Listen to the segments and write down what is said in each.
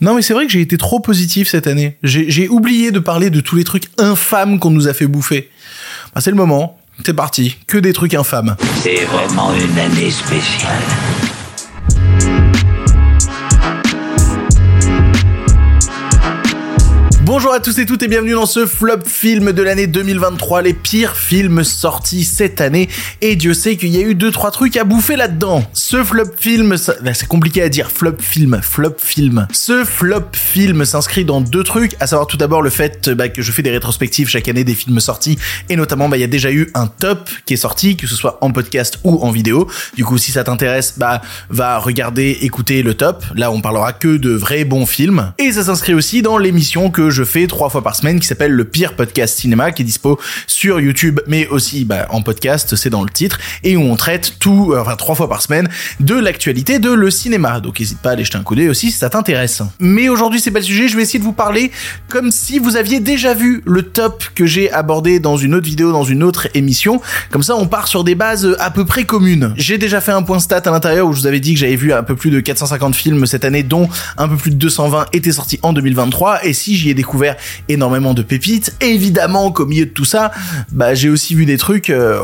Non, mais c'est vrai que j'ai été trop positif cette année. J'ai oublié de parler de tous les trucs infâmes qu'on nous a fait bouffer. Bah, c'est le moment. C'est parti. Que des trucs infâmes. C'est vraiment une année spéciale. Bonjour à tous et toutes et bienvenue dans ce flop film de l'année 2023, les pires films sortis cette année. Et Dieu sait qu'il y a eu deux trois trucs à bouffer là-dedans. Ce flop film, c'est compliqué à dire, flop film, flop film. Ce flop film s'inscrit dans deux trucs, à savoir tout d'abord le fait bah, que je fais des rétrospectives chaque année des films sortis, et notamment bah il y a déjà eu un top qui est sorti, que ce soit en podcast ou en vidéo. Du coup, si ça t'intéresse, bah va regarder, écouter le top. Là, on parlera que de vrais bons films. Et ça s'inscrit aussi dans l'émission que je je fais trois fois par semaine qui s'appelle le pire podcast cinéma qui est dispo sur YouTube mais aussi bah, en podcast, c'est dans le titre et où on traite tout, euh, enfin trois fois par semaine de l'actualité de le cinéma. Donc n'hésite pas à aller jeter un coup d'œil aussi si ça t'intéresse. Mais aujourd'hui c'est pas le sujet, je vais essayer de vous parler comme si vous aviez déjà vu le top que j'ai abordé dans une autre vidéo, dans une autre émission. Comme ça on part sur des bases à peu près communes. J'ai déjà fait un point stat à l'intérieur où je vous avais dit que j'avais vu un peu plus de 450 films cette année dont un peu plus de 220 étaient sortis en 2023 et si j'y ai découvert découvert énormément de pépites. évidemment qu'au milieu de tout ça, bah j'ai aussi vu des trucs, euh,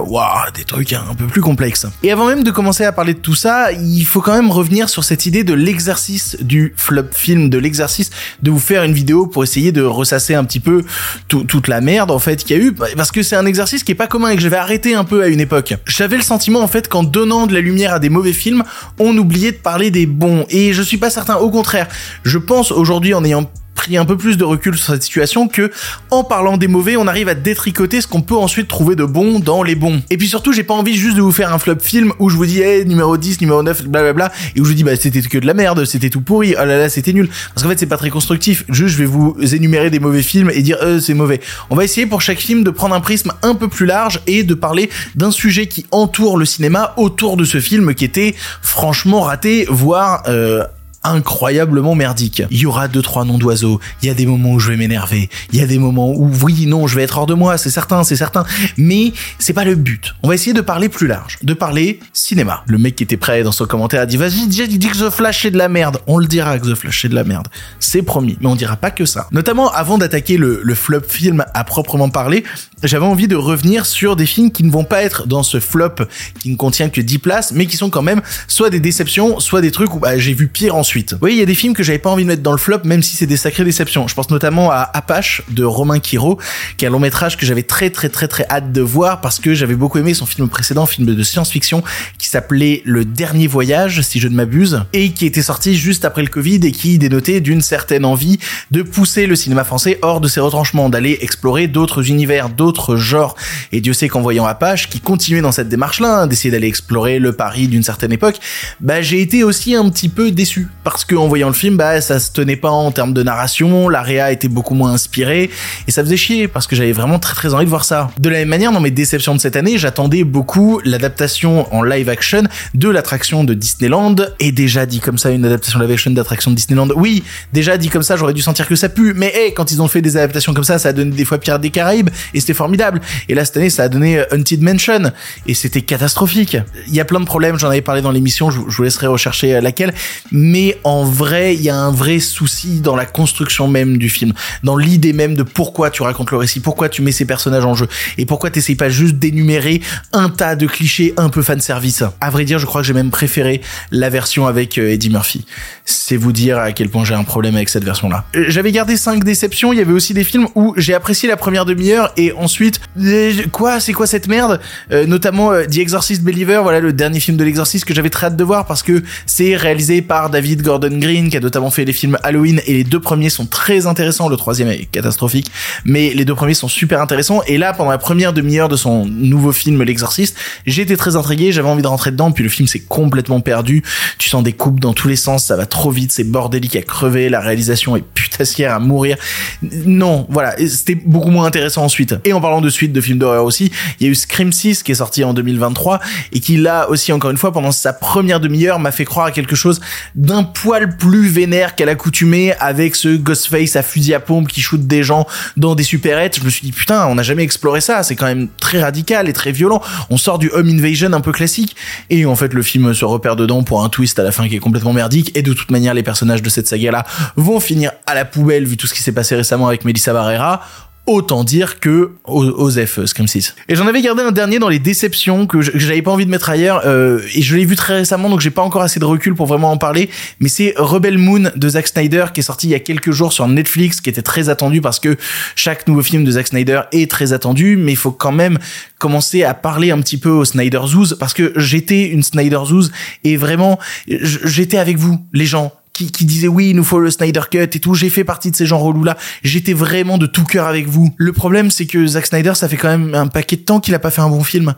des trucs un peu plus complexes. Et avant même de commencer à parler de tout ça, il faut quand même revenir sur cette idée de l'exercice du flop film, de l'exercice de vous faire une vidéo pour essayer de ressasser un petit peu toute la merde en fait qu'il y a eu, parce que c'est un exercice qui est pas commun et que j'avais arrêté un peu à une époque. J'avais le sentiment en fait qu'en donnant de la lumière à des mauvais films, on oubliait de parler des bons. Et je suis pas certain. Au contraire, je pense aujourd'hui en ayant pris un peu plus de recul sur cette situation que en parlant des mauvais, on arrive à détricoter ce qu'on peut ensuite trouver de bon dans les bons. Et puis surtout, j'ai pas envie juste de vous faire un flop film où je vous dis, hey, numéro 10, numéro 9, blablabla, et où je vous dis, bah, c'était que de la merde, c'était tout pourri, oh là là, c'était nul. Parce qu'en fait, c'est pas très constructif. Juste, je vais vous énumérer des mauvais films et dire, euh, c'est mauvais. On va essayer pour chaque film de prendre un prisme un peu plus large et de parler d'un sujet qui entoure le cinéma autour de ce film qui était franchement raté, voire euh, incroyablement merdique. Il y aura deux trois noms d'oiseaux, il y a des moments où je vais m'énerver, il y a des moments où oui, non, je vais être hors de moi, c'est certain, c'est certain, mais c'est pas le but. On va essayer de parler plus large, de parler cinéma. Le mec qui était prêt dans son commentaire a dit vas-y, dis, que The Flash est de la merde. On le dira que The Flash est de la merde. C'est promis, mais on dira pas que ça. Notamment avant d'attaquer le flop film à proprement parler, j'avais envie de revenir sur des films qui ne vont pas être dans ce flop qui ne contient que 10 places, mais qui sont quand même soit des déceptions, soit des trucs où bah, j'ai vu pire ensuite. Oui, il y a des films que j'avais pas envie de mettre dans le flop, même si c'est des sacrées déceptions. Je pense notamment à Apache de Romain Quiro, qui est un long métrage que j'avais très très très très hâte de voir parce que j'avais beaucoup aimé son film précédent, film de science-fiction, qui s'appelait Le Dernier Voyage, si je ne m'abuse, et qui était sorti juste après le Covid et qui dénotait d'une certaine envie de pousser le cinéma français hors de ses retranchements, d'aller explorer d'autres univers, genres. Et Dieu sait qu'en voyant Apache, qui continuait dans cette démarche-là, hein, d'essayer d'aller explorer le Paris d'une certaine époque, bah j'ai été aussi un petit peu déçu parce que en voyant le film, bah ça se tenait pas en termes de narration, la réa était beaucoup moins inspirée et ça faisait chier parce que j'avais vraiment très très envie de voir ça. De la même manière, dans mes déceptions de cette année, j'attendais beaucoup l'adaptation en live action de l'attraction de Disneyland et déjà dit comme ça une adaptation live action d'attraction de Disneyland. Oui, déjà dit comme ça, j'aurais dû sentir que ça pue, mais hey, quand ils ont fait des adaptations comme ça, ça a donné des fois Pierre des Caraïbes et c'était formidable. Et là cette année, ça a donné Haunted Mansion et c'était catastrophique. Il y a plein de problèmes, j'en avais parlé dans l'émission, je vous laisserai rechercher laquelle, mais en vrai, il y a un vrai souci dans la construction même du film, dans l'idée même de pourquoi tu racontes le récit, pourquoi tu mets ces personnages en jeu, et pourquoi t'essayes pas juste d'énumérer un tas de clichés un peu fan service. À vrai dire, je crois que j'ai même préféré la version avec euh, Eddie Murphy. C'est vous dire à quel point j'ai un problème avec cette version-là. Euh, j'avais gardé cinq déceptions, il y avait aussi des films où j'ai apprécié la première demi-heure et ensuite, euh, quoi, c'est quoi cette merde? Notamment The Exorcist Believer, voilà le dernier film de l'exorciste que j'avais très hâte de voir parce que c'est réalisé par David Gordon Green qui a notamment fait les films Halloween et les deux premiers sont très intéressants, le troisième est catastrophique, mais les deux premiers sont super intéressants et là pendant la première demi-heure de son nouveau film L'exorciste, j'étais très intrigué, j'avais envie de rentrer dedans puis le film s'est complètement perdu, tu sens des coupes dans tous les sens, ça va trop vite, c'est bordélique à crever, la réalisation est putain facière à mourir. Non, voilà, c'était beaucoup moins intéressant ensuite. En parlant de suite de films d'horreur aussi, il y a eu Scream 6 qui est sorti en 2023 et qui là aussi encore une fois pendant sa première demi-heure m'a fait croire à quelque chose d'un poil plus vénère qu'à l'accoutumée avec ce Ghostface à fusil à pompe qui shoot des gens dans des supérettes. Je me suis dit putain, on n'a jamais exploré ça, c'est quand même très radical et très violent. On sort du home invasion un peu classique et en fait le film se repère dedans pour un twist à la fin qui est complètement merdique et de toute manière les personnages de cette saga là vont finir à la poubelle vu tout ce qui s'est passé récemment avec Melissa Barrera autant dire que Osef euh, Scream 6. Et j'en avais gardé un dernier dans les déceptions que j'avais pas envie de mettre ailleurs euh, et je l'ai vu très récemment donc j'ai pas encore assez de recul pour vraiment en parler mais c'est Rebel Moon de Zack Snyder qui est sorti il y a quelques jours sur Netflix qui était très attendu parce que chaque nouveau film de Zack Snyder est très attendu mais il faut quand même commencer à parler un petit peu au Snyder Zoos parce que j'étais une Snyder Zoos et vraiment j'étais avec vous les gens qui, qui disait oui, il nous faut le Snyder Cut et tout. J'ai fait partie de ces gens relous là. J'étais vraiment de tout cœur avec vous. Le problème, c'est que Zack Snyder, ça fait quand même un paquet de temps qu'il a pas fait un bon film.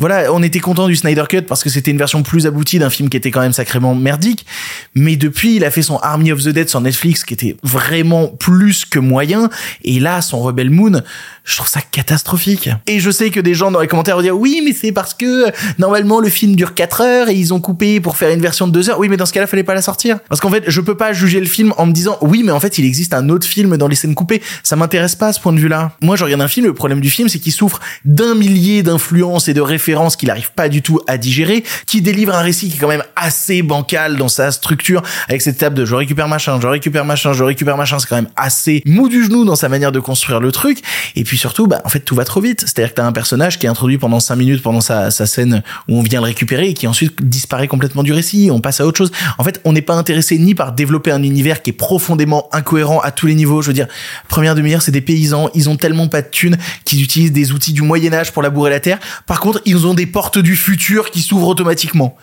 Voilà, on était content du Snyder Cut parce que c'était une version plus aboutie d'un film qui était quand même sacrément merdique. Mais depuis, il a fait son Army of the Dead sur Netflix qui était vraiment plus que moyen. Et là, son Rebel Moon, je trouve ça catastrophique. Et je sais que des gens dans les commentaires vont dire oui, mais c'est parce que normalement le film dure 4 heures et ils ont coupé pour faire une version de 2 heures. Oui, mais dans ce cas-là, fallait pas la sortir. Parce qu'en fait, je peux pas juger le film en me disant oui, mais en fait, il existe un autre film dans les scènes coupées. Ça m'intéresse pas à ce point de vue-là. Moi, je regarde un film, le problème du film, c'est qu'il souffre d'un millier d'influences et de références qu'il arrive pas du tout à digérer, qui délivre un récit qui est quand même assez bancal dans sa structure, avec cette table de je récupère machin, je récupère machin, je récupère machin, c'est quand même assez mou du genou dans sa manière de construire le truc. Et puis surtout, bah, en fait, tout va trop vite. C'est-à-dire que t'as un personnage qui est introduit pendant 5 minutes pendant sa, sa scène où on vient le récupérer et qui ensuite disparaît complètement du récit, on passe à autre chose. En fait, on n'est pas intéressé ni par développer un univers qui est profondément incohérent à tous les niveaux. Je veux dire, première demi-heure, c'est des paysans, ils ont tellement pas de thunes qu'ils utilisent des outils du Moyen Âge pour labourer la terre. Par contre, ils ont des portes du futur qui s'ouvrent automatiquement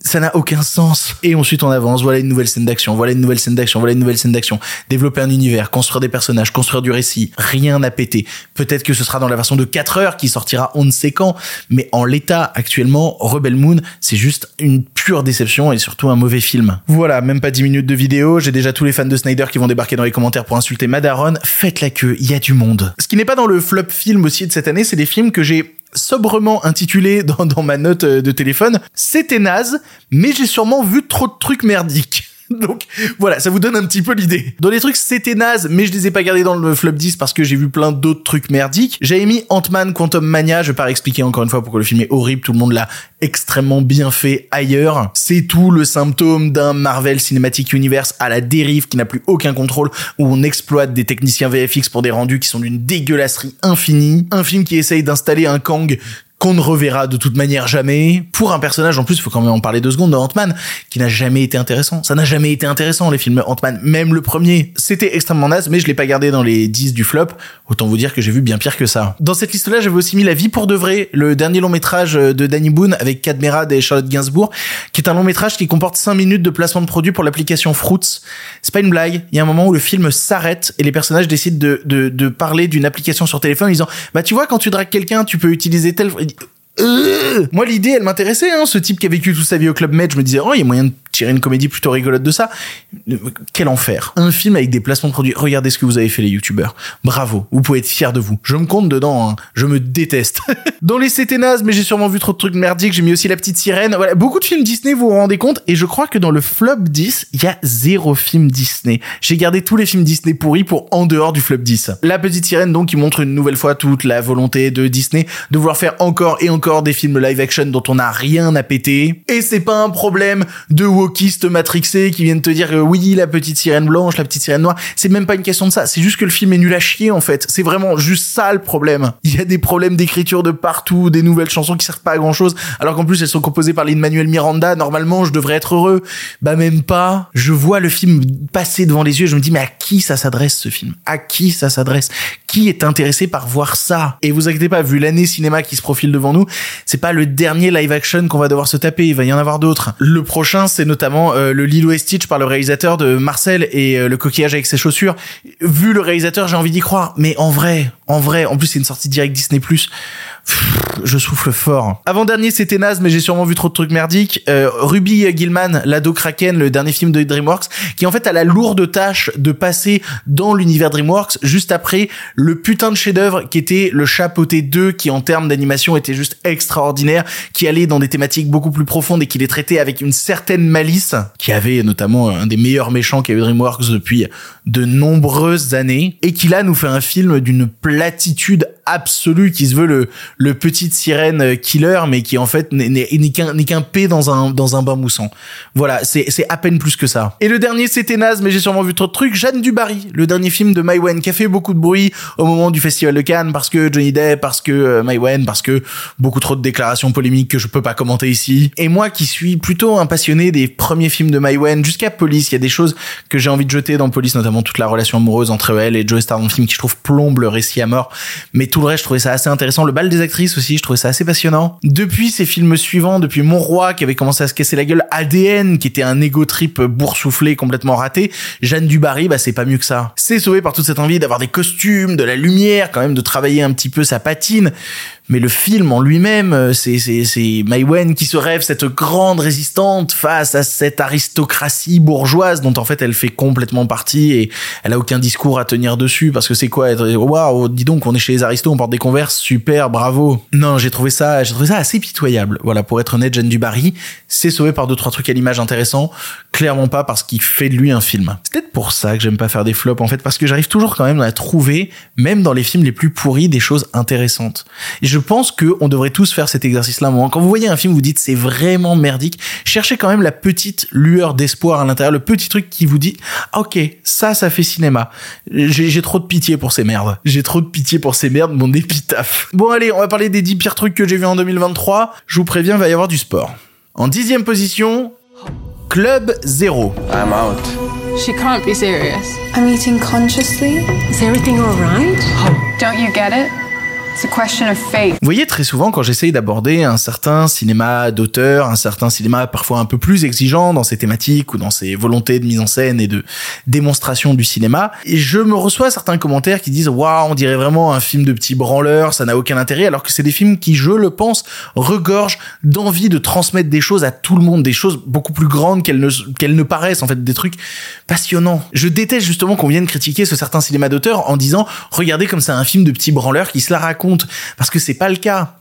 ça n'a aucun sens. Et ensuite on avance, voilà une nouvelle scène d'action, voilà une nouvelle scène d'action, voilà une nouvelle scène d'action. Développer un univers, construire des personnages, construire du récit, rien n'a pété. Peut-être que ce sera dans la version de 4 heures qui sortira on ne sait quand, mais en l'état actuellement, Rebel Moon, c'est juste une pure déception et surtout un mauvais film. Voilà, même pas 10 minutes de vidéo, j'ai déjà tous les fans de Snyder qui vont débarquer dans les commentaires pour insulter Madaron. Faites la queue, il y a du monde. Ce qui n'est pas dans le flop film aussi de cette année, c'est des films que j'ai sobrement intitulé dans, ma note de téléphone. C'était naze, mais j'ai sûrement vu trop de trucs merdiques. Donc voilà, ça vous donne un petit peu l'idée. Dans les trucs, c'était naze, mais je les ai pas gardés dans le flop 10 parce que j'ai vu plein d'autres trucs merdiques. J'avais mis Ant-Man Quantum Mania, je vais pas expliquer encore une fois pourquoi le film est horrible, tout le monde l'a extrêmement bien fait ailleurs. C'est tout le symptôme d'un Marvel Cinematic Universe à la dérive qui n'a plus aucun contrôle, où on exploite des techniciens VFX pour des rendus qui sont d'une dégueulasserie infinie. Un film qui essaye d'installer un Kang qu'on ne reverra de toute manière jamais, pour un personnage en plus, il faut quand même en parler deux secondes, de Ant-Man, qui n'a jamais été intéressant. Ça n'a jamais été intéressant, les films Ant-Man, même le premier. C'était extrêmement naze, mais je l'ai pas gardé dans les 10 du flop. Autant vous dire que j'ai vu bien pire que ça. Dans cette liste-là, j'avais aussi mis La vie pour de vrai, le dernier long métrage de Danny Boone avec Cadmerade et Charlotte Gainsbourg, qui est un long métrage qui comporte 5 minutes de placement de produit pour l'application Fruits. C'est pas une blague. Il y a un moment où le film s'arrête et les personnages décident de, de, de parler d'une application sur téléphone en disant, bah tu vois, quand tu dragues quelqu'un, tu peux utiliser tel... Euh, moi l'idée elle m'intéressait hein, ce type qui a vécu toute sa vie au club med. Je me disais oh il y a moyen de tirer une comédie plutôt rigolote de ça. Quel enfer. Un film avec des placements de produits. Regardez ce que vous avez fait les youtubeurs. Bravo. Vous pouvez être fiers de vous. Je me compte dedans hein. je me déteste. Dans les c'était naze mais j'ai sûrement vu trop de trucs merdiques. J'ai mis aussi la petite sirène. Voilà. Beaucoup de films Disney vous vous rendez compte. Et je crois que dans le flop 10 il y a zéro film Disney. J'ai gardé tous les films Disney pourris pour en dehors du flop 10 la petite sirène donc qui montre une nouvelle fois toute la volonté de Disney de vouloir faire encore et encore des films live action dont on n'a rien à péter. Et c'est pas un problème de wokistes matrixés qui viennent te dire que oui, la petite sirène blanche, la petite sirène noire. C'est même pas une question de ça. C'est juste que le film est nul à chier, en fait. C'est vraiment juste ça le problème. Il y a des problèmes d'écriture de partout, des nouvelles chansons qui servent pas à grand chose. Alors qu'en plus, elles sont composées par Lin-Manuel Miranda. Normalement, je devrais être heureux. Bah, même pas. Je vois le film passer devant les yeux. Je me dis, mais à qui ça s'adresse, ce film? À qui ça s'adresse? Qui est intéressé par voir ça? Et vous inquiétez pas, vu l'année cinéma qui se profile devant nous, c'est pas le dernier live action qu'on va devoir se taper, il va y en avoir d'autres. Le prochain, c'est notamment euh, le Lilo et Stitch par le réalisateur de Marcel et euh, le coquillage avec ses chaussures. Vu le réalisateur, j'ai envie d'y croire, mais en vrai, en vrai, en plus c'est une sortie directe Disney+. Je souffle fort. Avant-dernier, c'était naze, mais j'ai sûrement vu trop de trucs merdiques. Euh, Ruby Gilman, l'ado Kraken, le dernier film de DreamWorks, qui en fait a la lourde tâche de passer dans l'univers DreamWorks juste après le putain de chef-d'œuvre qui était le Chapeauté 2, qui en termes d'animation était juste extraordinaire, qui allait dans des thématiques beaucoup plus profondes et qui les traitait avec une certaine malice, qui avait notamment un des meilleurs méchants qu'a eu DreamWorks depuis de nombreuses années, et qui là nous fait un film d'une platitude absolue qui se veut le, le petite sirène killer, mais qui en fait n'est qu'un qu'un P dans un dans un bain moussant. Voilà, c'est c'est à peine plus que ça. Et le dernier c'était naze, mais j'ai sûrement vu trop de trucs. Jeanne Dubarry, le dernier film de Maïwen qui a fait beaucoup de bruit au moment du festival de Cannes parce que Johnny Depp, parce que euh, Maïwen, parce que beaucoup trop de déclarations polémiques que je peux pas commenter ici. Et moi qui suis plutôt un passionné des premiers films de Maïwen jusqu'à Police, il y a des choses que j'ai envie de jeter dans Police, notamment toute la relation amoureuse entre elle et Joe Star dans le film qui je trouve plombe le récit à mort. Mais tout le reste, je trouvais ça assez intéressant. Le bal des actrices aussi, je trouvais ça assez passionnant. Depuis ces films suivants, depuis Mon Roi qui avait commencé à se casser la gueule, ADN qui était un ego trip boursouflé complètement raté, Jeanne Dubarry, bah c'est pas mieux que ça. C'est sauvé par toute cette envie d'avoir des costumes, de la lumière, quand même de travailler un petit peu sa patine mais le film en lui-même, euh, c'est c'est c'est Wen qui se rêve cette grande résistante face à cette aristocratie bourgeoise dont en fait elle fait complètement partie et elle a aucun discours à tenir dessus parce que c'est quoi être waouh dis donc on est chez les aristos on porte des converses super bravo. Non j'ai trouvé ça j'ai trouvé ça assez pitoyable. Voilà pour être honnête Jeanne Dubarry c'est sauvé par deux trois trucs à l'image intéressants. Clairement pas parce qu'il fait de lui un film. C'est peut-être pour ça que j'aime pas faire des flops en fait parce que j'arrive toujours quand même à trouver même dans les films les plus pourris des choses intéressantes pense que on devrait tous faire cet exercice-là. Quand vous voyez un film, vous dites c'est vraiment merdique. Cherchez quand même la petite lueur d'espoir à l'intérieur, le petit truc qui vous dit ah, ok, ça, ça fait cinéma. J'ai trop de pitié pour ces merdes. J'ai trop de pitié pour ces merdes, mon épitaphe. Bon allez, on va parler des 10 pires trucs que j'ai vus en 2023. Je vous préviens, il va y avoir du sport. En dixième position, Club Zero. I'm out. She can't be serious. I'm eating consciously. Is everything alright? Don't you get it? Vous voyez, très souvent, quand j'essaye d'aborder un certain cinéma d'auteur, un certain cinéma parfois un peu plus exigeant dans ses thématiques ou dans ses volontés de mise en scène et de démonstration du cinéma, et je me reçois certains commentaires qui disent waouh, on dirait vraiment un film de petit branleur, ça n'a aucun intérêt, alors que c'est des films qui, je le pense, regorgent d'envie de transmettre des choses à tout le monde, des choses beaucoup plus grandes qu'elles ne, qu'elles ne paraissent, en fait, des trucs passionnants. Je déteste justement qu'on vienne critiquer ce certain cinéma d'auteur en disant regardez comme c'est un film de petit branleur qui se la raconte parce que c'est pas le cas.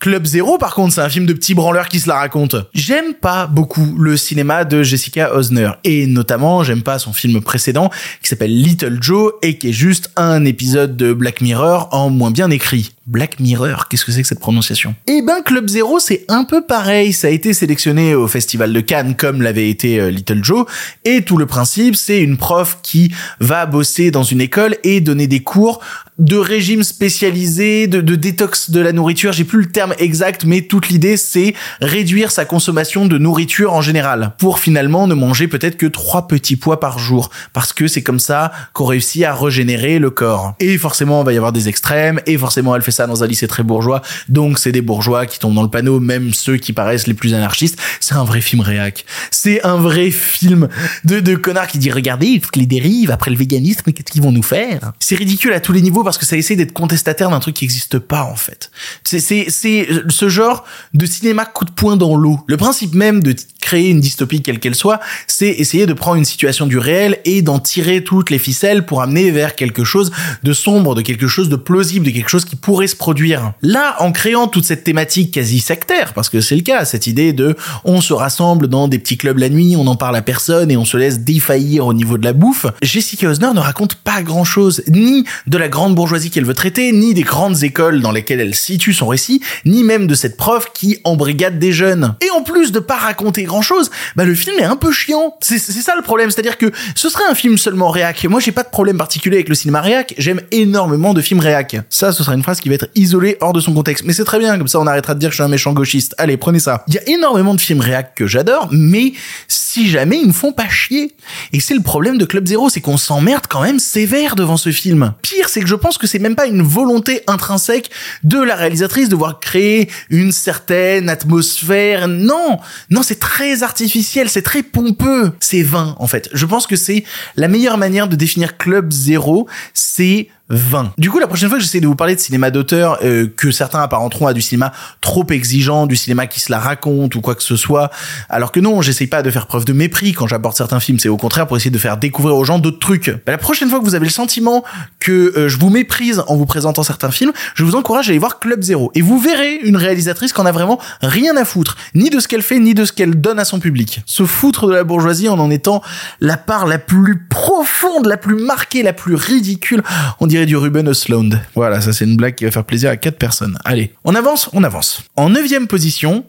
Club Zero, par contre, c'est un film de petit branleur qui se la raconte. J'aime pas beaucoup le cinéma de Jessica Osner. Et notamment, j'aime pas son film précédent, qui s'appelle Little Joe, et qui est juste un épisode de Black Mirror en moins bien écrit. Black Mirror, qu'est-ce que c'est que cette prononciation? Eh ben, Club Zero, c'est un peu pareil. Ça a été sélectionné au Festival de Cannes comme l'avait été euh, Little Joe. Et tout le principe, c'est une prof qui va bosser dans une école et donner des cours de régime spécialisé, de, de détox de la nourriture. J'ai plus le terme exact, mais toute l'idée, c'est réduire sa consommation de nourriture en général. Pour finalement ne manger peut-être que trois petits pois par jour. Parce que c'est comme ça qu'on réussit à régénérer le corps. Et forcément, il va y avoir des extrêmes. Et forcément, elle fait ça dans un lycée très bourgeois, donc c'est des bourgeois qui tombent dans le panneau, même ceux qui paraissent les plus anarchistes. C'est un vrai film réac. C'est un vrai film de, de connards qui dit regardez, que les dérives après le véganisme, qu'est-ce qu'ils vont nous faire? C'est ridicule à tous les niveaux parce que ça essaie d'être contestataire d'un truc qui n'existe pas en fait. C'est ce genre de cinéma coup de poing dans l'eau. Le principe même de créer une dystopie quelle qu'elle soit, c'est essayer de prendre une situation du réel et d'en tirer toutes les ficelles pour amener vers quelque chose de sombre, de quelque chose de plausible, de quelque chose qui pourrait se produire. Là, en créant toute cette thématique quasi sectaire, parce que c'est le cas, cette idée de on se rassemble dans des petits clubs la nuit, on n'en parle à personne et on se laisse défaillir au niveau de la bouffe, Jessica Osner ne raconte pas grand chose, ni de la grande bourgeoisie qu'elle veut traiter, ni des grandes écoles dans lesquelles elle situe son récit, ni même de cette prof qui embrigade des jeunes. Et en plus de pas raconter grand chose, bah le film est un peu chiant. C'est ça le problème, c'est-à-dire que ce serait un film seulement réac. Moi j'ai pas de problème particulier avec le cinéma réac, j'aime énormément de films réac. Ça, ce sera une phrase qui va être isolée hors de son contexte. Mais c'est très bien, comme ça on arrêtera de dire que je suis un méchant gauchiste. Allez, prenez ça. Il y a énormément de films réac que j'adore, mais si jamais ils me font pas chier. Et c'est le problème de Club Zero, c'est qu'on s'emmerde quand même sévère devant ce film. Pire, c'est que je pense que c'est même pas une volonté intrinsèque de la réalisatrice de voir créer une certaine atmosphère. Non, non, c'est très artificiel, c'est très pompeux, c'est vain en fait. Je pense que c'est la meilleure manière de définir Club Zero, c'est 20. Du coup, la prochaine fois que j'essaie de vous parler de cinéma d'auteur, euh, que certains apparenteront à du cinéma trop exigeant, du cinéma qui se la raconte ou quoi que ce soit, alors que non, j'essaye pas de faire preuve de mépris quand j'aborde certains films, c'est au contraire pour essayer de faire découvrir aux gens d'autres trucs. Bah, la prochaine fois que vous avez le sentiment que euh, je vous méprise en vous présentant certains films, je vous encourage à aller voir Club Zero et vous verrez une réalisatrice qu'on a vraiment rien à foutre, ni de ce qu'elle fait, ni de ce qu'elle donne à son public. Se foutre de la bourgeoisie en en étant la part la plus profonde, la plus marquée, la plus ridicule. On dirait du Ruben Östlund. Voilà, ça c'est une blague qui va faire plaisir à quatre personnes. Allez, on avance, on avance. En neuvième position,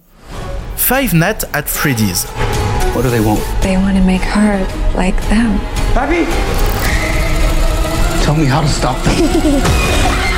Five Nights at Freddy's. What do they want? They want to make her like them. Abby! Tell me how to stop them.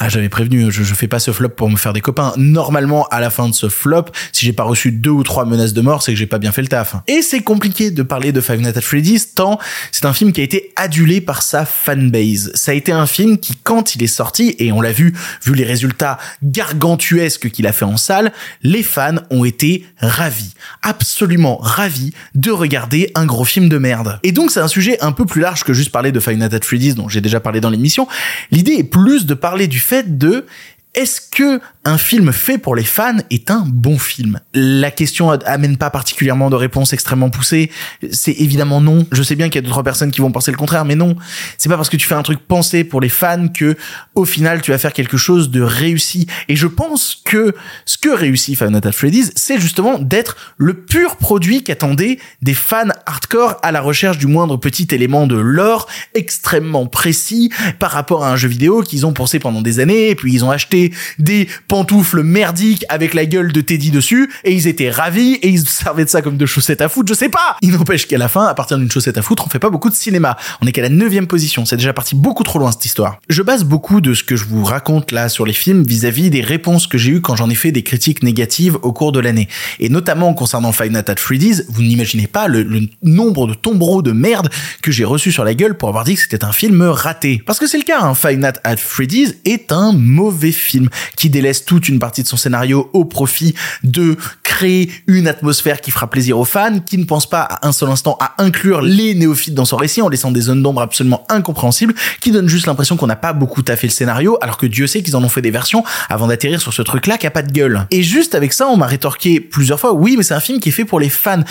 Ah, j'avais prévenu, je, fais pas ce flop pour me faire des copains. Normalement, à la fin de ce flop, si j'ai pas reçu deux ou trois menaces de mort, c'est que j'ai pas bien fait le taf. Et c'est compliqué de parler de Five Nights at Freddy's tant c'est un film qui a été adulé par sa fanbase. Ça a été un film qui, quand il est sorti, et on l'a vu, vu les résultats gargantuesques qu'il a fait en salle, les fans ont été ravis. Absolument ravis de regarder un gros film de merde. Et donc, c'est un sujet un peu plus large que juste parler de Nights at Freddy's dont j'ai déjà parlé dans l'émission. L'idée est plus de parler du fait de est-ce que un film fait pour les fans est un bon film? La question amène pas particulièrement de réponse extrêmement poussée. C'est évidemment non. Je sais bien qu'il y a deux trois personnes qui vont penser le contraire, mais non. C'est pas parce que tu fais un truc pensé pour les fans que au final tu vas faire quelque chose de réussi. Et je pense que ce que réussit Five Nights at Freddy's, c'est justement d'être le pur produit qu'attendaient des fans hardcore à la recherche du moindre petit élément de lore extrêmement précis par rapport à un jeu vidéo qu'ils ont pensé pendant des années, et puis ils ont acheté des pantoufles merdiques avec la gueule de Teddy dessus, et ils étaient ravis, et ils se servaient de ça comme de chaussettes à foutre, je sais pas Il n'empêche qu'à la fin, à partir d'une chaussette à foutre, on fait pas beaucoup de cinéma. On est qu'à la neuvième position, c'est déjà parti beaucoup trop loin cette histoire. Je base beaucoup de ce que je vous raconte là sur les films vis-à-vis des réponses que j'ai eues quand j'en ai fait des critiques négatives au cours de l'année. Et notamment concernant Five Nights at Freddy's, vous n'imaginez pas le, le nombre de tombereaux de merde que j'ai reçu sur la gueule pour avoir dit que c'était un film raté. Parce que c'est le cas, hein. Five Nights at Freddy's est un mauvais film qui délaisse toute une partie de son scénario au profit de créer une atmosphère qui fera plaisir aux fans, qui ne pense pas à un seul instant à inclure les néophytes dans son récit en laissant des zones d'ombre absolument incompréhensibles, qui donnent juste l'impression qu'on n'a pas beaucoup taffé le scénario, alors que Dieu sait qu'ils en ont fait des versions avant d'atterrir sur ce truc-là qui a pas de gueule. Et juste avec ça, on m'a rétorqué plusieurs fois, oui, mais c'est un film qui est fait pour les fans.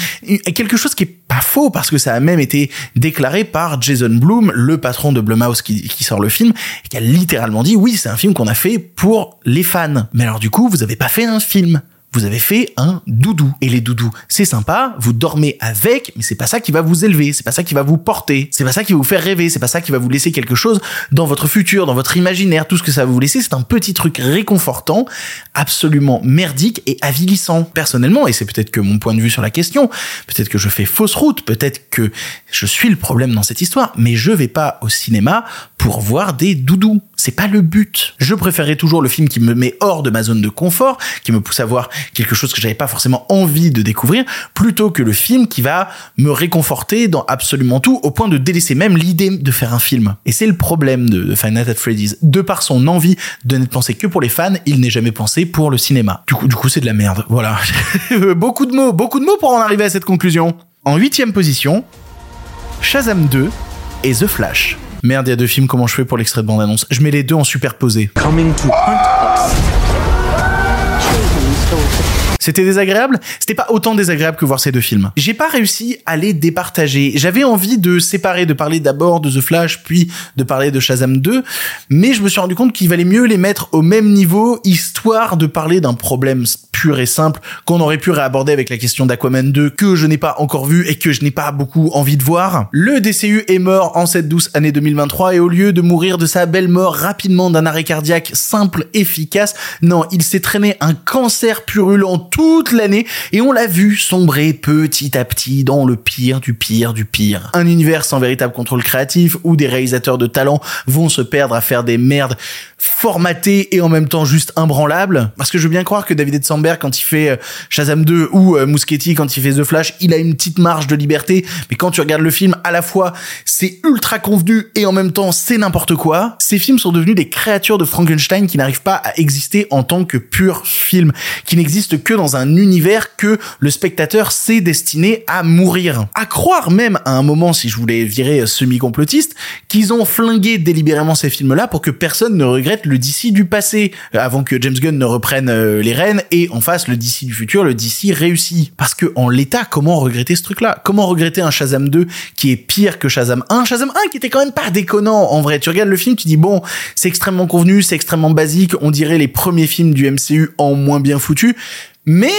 Quelque chose qui est pas faux, parce que ça a même été déclaré par Jason Blum, le patron de Blumhouse qui, sort le film, qui a littéralement dit, oui, c'est un film qu'on a fait pour les fans. Mais alors du coup, vous avez pas fait un film vous avez fait un doudou. Et les doudous, c'est sympa, vous dormez avec, mais c'est pas ça qui va vous élever, c'est pas ça qui va vous porter, c'est pas ça qui va vous faire rêver, c'est pas ça qui va vous laisser quelque chose dans votre futur, dans votre imaginaire, tout ce que ça va vous laisser, c'est un petit truc réconfortant, absolument merdique et avilissant. Personnellement, et c'est peut-être que mon point de vue sur la question, peut-être que je fais fausse route, peut-être que je suis le problème dans cette histoire, mais je vais pas au cinéma pour voir des doudous. C'est pas le but. Je préférerais toujours le film qui me met hors de ma zone de confort, qui me pousse à voir quelque chose que j'avais pas forcément envie de découvrir, plutôt que le film qui va me réconforter dans absolument tout, au point de délaisser même l'idée de faire un film. Et c'est le problème de, de Five Nights Freddy's. De par son envie de n'être pensé que pour les fans, il n'est jamais pensé pour le cinéma. Du coup, du coup, c'est de la merde. Voilà. beaucoup de mots, beaucoup de mots pour en arriver à cette conclusion. En huitième position, Shazam 2 et The Flash. Merde, il y a deux films, comment je fais pour l'extrait de bande-annonce? Je mets les deux en superposé. Coming to hunt. C'était désagréable C'était pas autant désagréable que voir ces deux films. J'ai pas réussi à les départager. J'avais envie de séparer, de parler d'abord de The Flash, puis de parler de Shazam 2, mais je me suis rendu compte qu'il valait mieux les mettre au même niveau, histoire de parler d'un problème pur et simple qu'on aurait pu réaborder avec la question d'Aquaman 2, que je n'ai pas encore vu et que je n'ai pas beaucoup envie de voir. Le DCU est mort en cette douce année 2023 et au lieu de mourir de sa belle mort rapidement d'un arrêt cardiaque simple, efficace, non, il s'est traîné un cancer purulent toute l'année et on l'a vu sombrer petit à petit dans le pire du pire du pire. Un univers sans véritable contrôle créatif où des réalisateurs de talent vont se perdre à faire des merdes formatées et en même temps juste imbranlables. Parce que je veux bien croire que David Sandberg Quand il fait euh, Shazam 2 ou euh, Muschietti quand il fait The Flash, il a une petite marge de liberté, mais quand tu regardes le film, à la fois c'est ultra convenu et en même temps c'est n'importe quoi. Ces films sont devenus des créatures de Frankenstein qui n'arrivent pas à exister en tant que pur film, qui n'existent que dans un univers que le spectateur s'est destiné à mourir. À croire même à un moment, si je voulais virer semi-complotiste, qu'ils ont flingué délibérément ces films-là pour que personne ne regrette le DC du passé, euh, avant que James Gunn ne reprenne euh, les rênes et en face le DC du futur, le DC réussi. Parce que en l'état, comment regretter ce truc-là? Comment regretter un Shazam 2 qui est pire que Shazam 1 Shazam 1 qui était quand même pas déconnant en vrai. Tu regardes le film, tu dis bon, c'est extrêmement convenu, c'est extrêmement basique, on dirait les premiers films du MCU en moins bien foutus, mais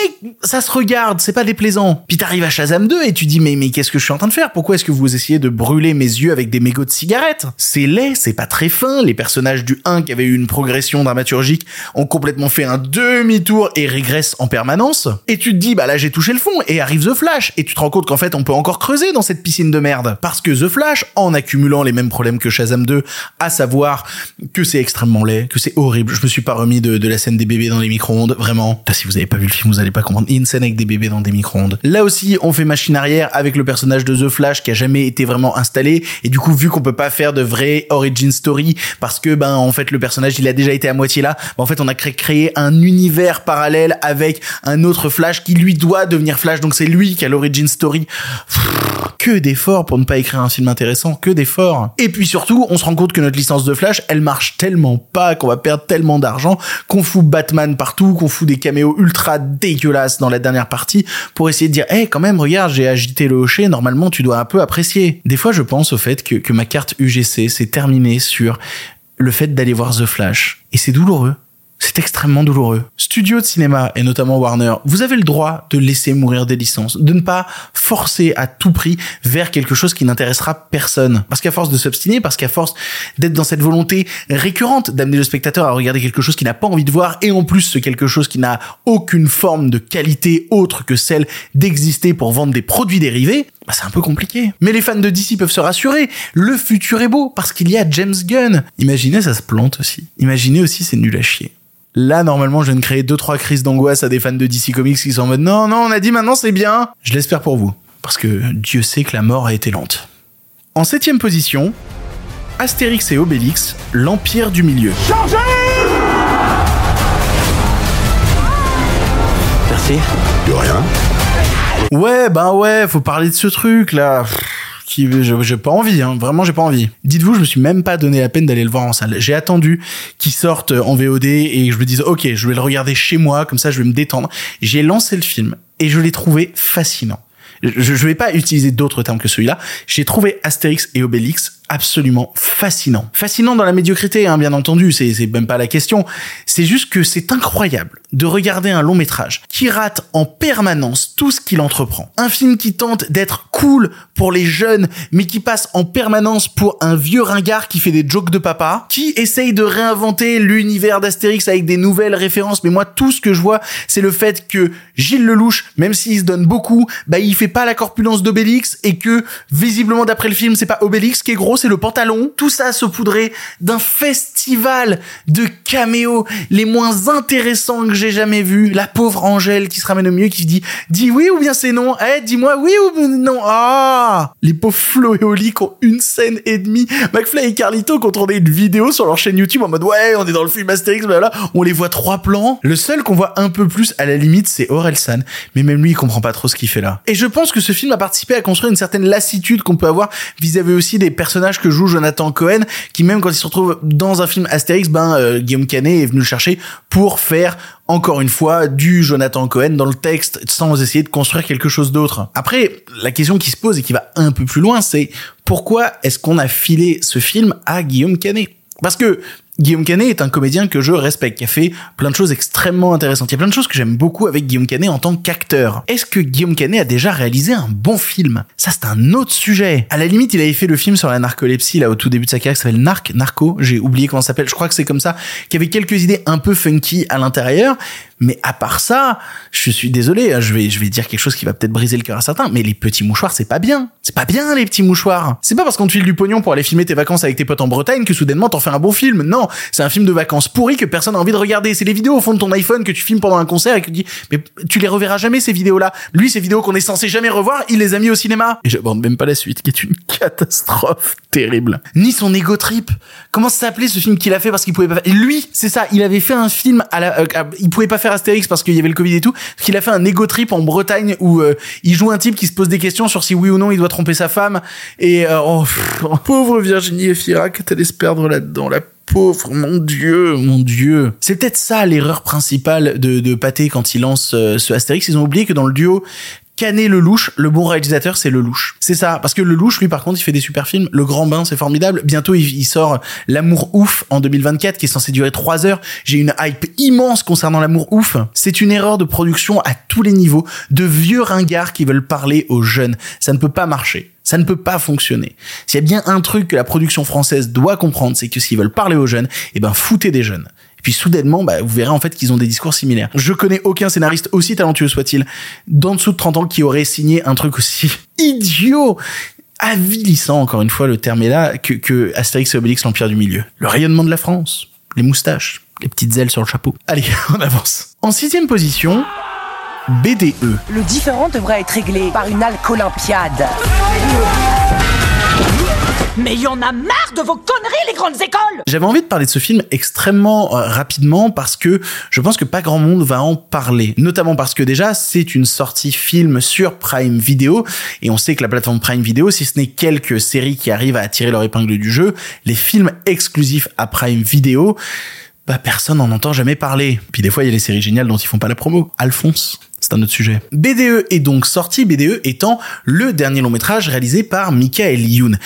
ça se regarde, c'est pas déplaisant. Puis t'arrives à Shazam 2 et tu dis mais mais qu'est-ce que je suis en train de faire? Pourquoi est-ce que vous essayez de brûler mes yeux avec des mégots de cigarettes? C'est laid, c'est pas très fin. Les personnages du 1 qui avaient eu une progression dramaturgique ont complètement fait un demi-tour et régressent en permanence. Et tu te dis bah là j'ai touché le fond et arrive The Flash et tu te rends compte qu'en fait on peut encore creuser dans cette piscine de merde parce que The Flash en accumulant les mêmes problèmes que Shazam 2, à savoir que c'est extrêmement laid, que c'est horrible. Je me suis pas remis de, la scène des bébés dans les micro-ondes, vraiment. si vous avez pas vu vous allez pas comprendre. Une scène avec des bébés dans des micro-ondes. Là aussi, on fait machine arrière avec le personnage de The Flash qui a jamais été vraiment installé. Et du coup, vu qu'on peut pas faire de vraie origin story parce que, ben, en fait, le personnage, il a déjà été à moitié là. Ben, en fait, on a créé, un univers parallèle avec un autre Flash qui lui doit devenir Flash. Donc c'est lui qui a l'origin story. que d'efforts pour ne pas écrire un film intéressant, que d'efforts. Et puis surtout, on se rend compte que notre licence de Flash, elle marche tellement pas, qu'on va perdre tellement d'argent, qu'on fout Batman partout, qu'on fout des caméos ultra dégueulasses dans la dernière partie pour essayer de dire, eh, quand même, regarde, j'ai agité le hocher, normalement, tu dois un peu apprécier. Des fois, je pense au fait que, que ma carte UGC s'est terminée sur le fait d'aller voir The Flash. Et c'est douloureux. Extrêmement douloureux. Studio de cinéma, et notamment Warner, vous avez le droit de laisser mourir des licences, de ne pas forcer à tout prix vers quelque chose qui n'intéressera personne. Parce qu'à force de s'obstiner, parce qu'à force d'être dans cette volonté récurrente d'amener le spectateur à regarder quelque chose qu'il n'a pas envie de voir, et en plus ce quelque chose qui n'a aucune forme de qualité autre que celle d'exister pour vendre des produits dérivés, bah c'est un peu compliqué. Mais les fans de DC peuvent se rassurer, le futur est beau, parce qu'il y a James Gunn. Imaginez, ça se plante aussi. Imaginez aussi, c'est nul à chier. Là, normalement, je viens de créer deux, trois crises d'angoisse à des fans de DC Comics qui sont en mode non, non, on a dit maintenant c'est bien. Je l'espère pour vous. Parce que Dieu sait que la mort a été lente. En septième position, Astérix et Obélix, l'Empire du Milieu. Merci. De rien. Ouais, ben ouais, faut parler de ce truc là. Qui, j'ai pas envie, hein. vraiment j'ai pas envie. Dites-vous, je me suis même pas donné la peine d'aller le voir en salle. J'ai attendu qu'il sorte en VOD et que je me dise, ok, je vais le regarder chez moi, comme ça je vais me détendre. J'ai lancé le film et je l'ai trouvé fascinant. Je, je vais pas utiliser d'autres termes que celui-là. J'ai trouvé Astérix et Obélix absolument fascinant. Fascinant dans la médiocrité, hein, bien entendu, c'est même pas la question. C'est juste que c'est incroyable de regarder un long métrage qui rate en permanence tout ce qu'il entreprend. Un film qui tente d'être cool pour les jeunes, mais qui passe en permanence pour un vieux ringard qui fait des jokes de papa, qui essaye de réinventer l'univers d'Astérix avec des nouvelles références. Mais moi, tout ce que je vois, c'est le fait que Gilles Lelouch, même s'il se donne beaucoup, bah il fait pas la corpulence d'Obélix et que visiblement d'après le film, c'est pas Obélix qui est gros, c'est le pantalon. Tout ça saupoudré d'un festival de caméos les moins intéressants que j'ai jamais vus. La pauvre Angèle qui se ramène au mieux, qui dit dis oui ou bien c'est non? Eh, dis-moi oui ou non? Ah, les pauvres Flo et Oli qui ont une scène et demie. McFly et Carlito qui ont tourné une vidéo sur leur chaîne YouTube en mode ouais, on est dans le film Astérix, là, on les voit trois plans. Le seul qu'on voit un peu plus à la limite, c'est Orelsan, mais même lui, il comprend pas trop ce qu'il fait là. Et je pense que ce film a participé à construire une certaine lassitude qu'on peut avoir vis-à-vis aussi des personnages que joue Jonathan Cohen, qui même quand il se retrouve dans un film Astérix, ben euh, Guillaume Canet est venu le chercher pour faire encore une fois du Jonathan Cohen dans le texte sans essayer de construire quelque chose d'autre. Après, la question qui se pose et qui va un peu plus loin, c'est pourquoi est-ce qu'on a filé ce film à Guillaume Canet? Parce que Guillaume Canet est un comédien que je respecte, qui a fait plein de choses extrêmement intéressantes. Il y a plein de choses que j'aime beaucoup avec Guillaume Canet en tant qu'acteur. Est-ce que Guillaume Canet a déjà réalisé un bon film? Ça, c'est un autre sujet. À la limite, il avait fait le film sur la narcolepsie, là, au tout début de sa carrière, qui s'appelle Narc, Narco, j'ai oublié comment ça s'appelle, je crois que c'est comme ça, qui avait quelques idées un peu funky à l'intérieur, mais à part ça, je suis désolé, hein, je vais, je vais dire quelque chose qui va peut-être briser le cœur à certains, mais les petits mouchoirs, c'est pas bien. C'est pas bien, les petits mouchoirs. C'est pas parce qu'on te file du pognon pour aller filmer tes vacances avec tes potes en Bretagne que soudainement t'en fais un bon film. Non. C'est un film de vacances pourri que personne n'a envie de regarder. C'est les vidéos au fond de ton iPhone que tu filmes pendant un concert et que tu dis, mais tu les reverras jamais ces vidéos-là. Lui, ces vidéos qu'on est censé jamais revoir, il les a mis au cinéma. Et j'aborde même pas la suite, qui est une catastrophe terrible. Ni son ego trip. Comment s'appelait ce film qu'il a fait parce qu'il pouvait pas faire... Lui, c'est ça, il avait fait un film à la, euh, il pouvait pas faire Astérix parce qu'il y avait le Covid et tout, qu'il a fait un ego trip en Bretagne où euh, il joue un type qui se pose des questions sur si oui ou non il doit tromper sa femme et euh, oh, pff, pauvre Virginie Efira que t'allais se perdre là-dedans la pauvre mon dieu mon dieu c'est peut-être ça l'erreur principale de, de Pathé quand il lance euh, ce Astérix ils ont oublié que dans le duo Canet le louche, le bon réalisateur c'est le louche. C'est ça, parce que le louche lui par contre il fait des super films. Le Grand Bain c'est formidable. Bientôt il sort L'amour ouf en 2024 qui est censé durer trois heures. J'ai une hype immense concernant L'amour ouf. C'est une erreur de production à tous les niveaux, de vieux ringards qui veulent parler aux jeunes. Ça ne peut pas marcher. Ça ne peut pas fonctionner. S'il y a bien un truc que la production française doit comprendre, c'est que s'ils veulent parler aux jeunes, eh ben foutez des jeunes. Et puis soudainement, bah, vous verrez en fait qu'ils ont des discours similaires. Je connais aucun scénariste aussi talentueux soit-il, d'en dessous de 30 ans qui aurait signé un truc aussi idiot, avilissant, encore une fois, le terme est là, que, que Astérix et Obélix, l'Empire du Milieu. Le rayonnement de la France, les moustaches, les petites ailes sur le chapeau. Allez, on avance. En sixième position, BDE. Le différent devrait être réglé par une alcoolympiade. Mais il y en a marre de vos conneries, les grandes écoles J'avais envie de parler de ce film extrêmement euh, rapidement parce que je pense que pas grand monde va en parler. Notamment parce que déjà, c'est une sortie film sur Prime Video et on sait que la plateforme Prime Video, si ce n'est quelques séries qui arrivent à attirer leur épingle du jeu, les films exclusifs à Prime Video, bah personne n'en entend jamais parler. Puis des fois, il y a les séries géniales dont ils font pas la promo. Alphonse. C'est un autre sujet. BDE est donc sorti, BDE étant le dernier long métrage réalisé par Michael Youn.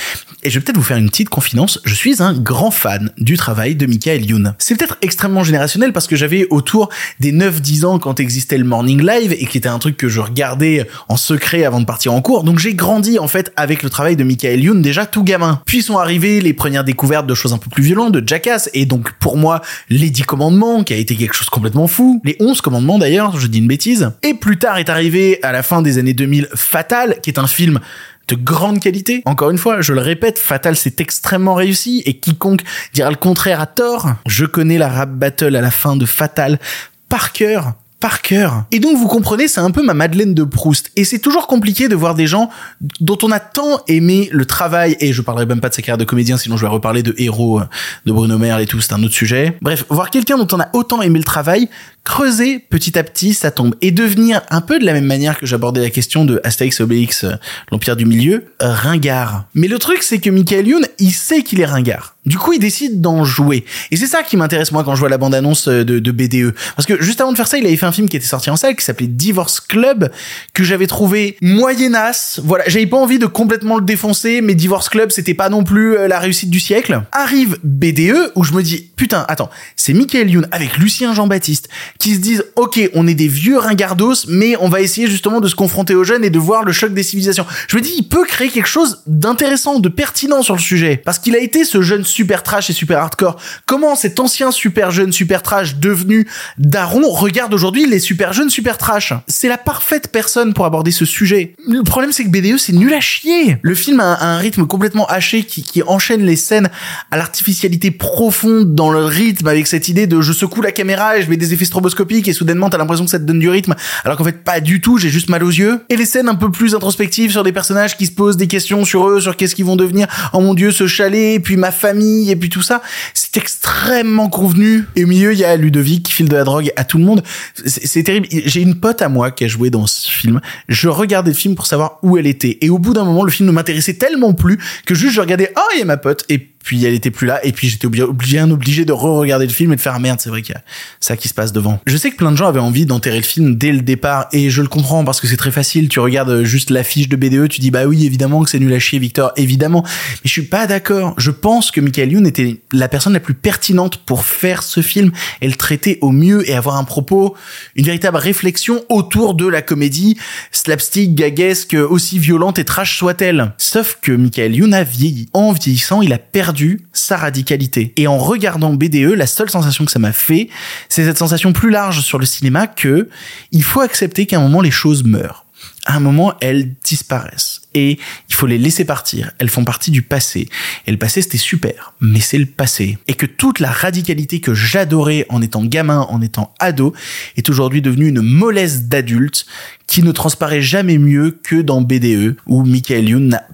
Et je vais peut-être vous faire une petite confidence, je suis un grand fan du travail de Michael Youn. C'est peut-être extrêmement générationnel parce que j'avais autour des 9-10 ans quand existait le Morning Live et qui était un truc que je regardais en secret avant de partir en cours. Donc j'ai grandi en fait avec le travail de Michael Youn déjà tout gamin. Puis sont arrivées les premières découvertes de choses un peu plus violentes, de Jackass et donc pour moi les 10 commandements qui a été quelque chose de complètement fou. Les 11 commandements d'ailleurs, je dis une bêtise. Et plus tard est arrivé à la fin des années 2000 Fatal qui est un film de grande qualité. Encore une fois, je le répète, Fatal c'est extrêmement réussi et quiconque dira le contraire a tort. Je connais la rap battle à la fin de Fatal par cœur. Par cœur. Et donc, vous comprenez, c'est un peu ma Madeleine de Proust. Et c'est toujours compliqué de voir des gens dont on a tant aimé le travail, et je parlerai même pas de sa carrière de comédien, sinon je vais reparler de héros euh, de Bruno Merle et tout, c'est un autre sujet. Bref, voir quelqu'un dont on a autant aimé le travail, creuser petit à petit sa tombe et devenir un peu de la même manière que j'abordais la question de Astérix Obélix, euh, l'Empire du Milieu, euh, ringard. Mais le truc, c'est que Michael Youn, il sait qu'il est ringard. Du coup, il décide d'en jouer. Et c'est ça qui m'intéresse moi quand je vois la bande-annonce euh, de, de BDE. Parce que juste avant de faire ça, il avait fait un film qui était sorti en salle qui s'appelait Divorce Club, que j'avais trouvé moyennasse. Voilà, j'avais pas envie de complètement le défoncer, mais Divorce Club, c'était pas non plus la réussite du siècle. Arrive BDE, où je me dis, putain, attends, c'est Michael Youn avec Lucien Jean-Baptiste, qui se disent, ok, on est des vieux ringardos, mais on va essayer justement de se confronter aux jeunes et de voir le choc des civilisations. Je me dis, il peut créer quelque chose d'intéressant, de pertinent sur le sujet. Parce qu'il a été ce jeune super trash et super hardcore. Comment cet ancien super jeune super trash devenu daron regarde aujourd'hui les super jeunes super trash? C'est la parfaite personne pour aborder ce sujet. Le problème c'est que BDE c'est nul à chier. Le film a un, rythme complètement haché qui, qui enchaîne les scènes à l'artificialité profonde dans le rythme avec cette idée de je secoue la caméra et je mets des effets stroboscopiques et soudainement t'as l'impression que ça te donne du rythme alors qu'en fait pas du tout, j'ai juste mal aux yeux. Et les scènes un peu plus introspectives sur des personnages qui se posent des questions sur eux, sur qu'est-ce qu'ils vont devenir. Oh mon dieu, ce chalet, et puis ma famille, et puis tout ça. C'est extrêmement convenu. Et au milieu, il y a Ludovic qui file de la drogue à tout le monde. C'est c'est terrible. J'ai une pote à moi qui a joué dans ce film. Je regardais le film pour savoir où elle était. Et au bout d'un moment, le film ne m'intéressait tellement plus que juste je regardais, oh, il y a ma pote. Et puis elle était plus là. Et puis j'étais obligé, obligé de re-regarder le film et de faire, ah merde, c'est vrai qu'il y a ça qui se passe devant. Je sais que plein de gens avaient envie d'enterrer le film dès le départ. Et je le comprends parce que c'est très facile. Tu regardes juste l'affiche de BDE, tu dis, bah oui, évidemment que c'est nul à chier, Victor, évidemment. Mais je suis pas d'accord. Je pense que Michael Youn était la personne la plus pertinente pour faire ce film et le traiter au mieux et avoir un propos, une véritable réflexion autour de la comédie slapstick, gaguesque, aussi violente et trash soit-elle. Sauf que Michael Youn a vieilli. En vieillissant, il a perdu sa radicalité. Et en regardant BDE, la seule sensation que ça m'a fait, c'est cette sensation plus large sur le cinéma que il faut accepter qu'à un moment les choses meurent. À un moment, elles disparaissent. et il faut les laisser partir. Elles font partie du passé. Et le passé, c'était super, mais c'est le passé. Et que toute la radicalité que j'adorais en étant gamin, en étant ado, est aujourd'hui devenue une mollesse d'adulte qui ne transparaît jamais mieux que dans BDE, où Michael Youn n'a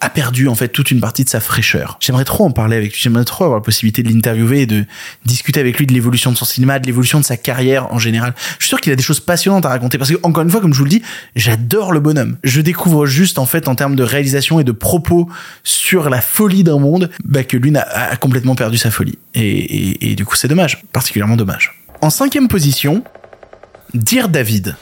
a perdu en fait toute une partie de sa fraîcheur. J'aimerais trop en parler avec lui, j'aimerais trop avoir la possibilité de l'interviewer et de discuter avec lui de l'évolution de son cinéma, de l'évolution de sa carrière en général. Je suis sûr qu'il a des choses passionnantes à raconter parce que encore une fois, comme je vous le dis, j'adore le bonhomme. Je découvre juste en fait en termes de réalisation et de propos sur la folie d'un monde, bah, que lui a, complètement perdu sa folie. Et du coup, c'est dommage, particulièrement dommage. En cinquième position, Dire David.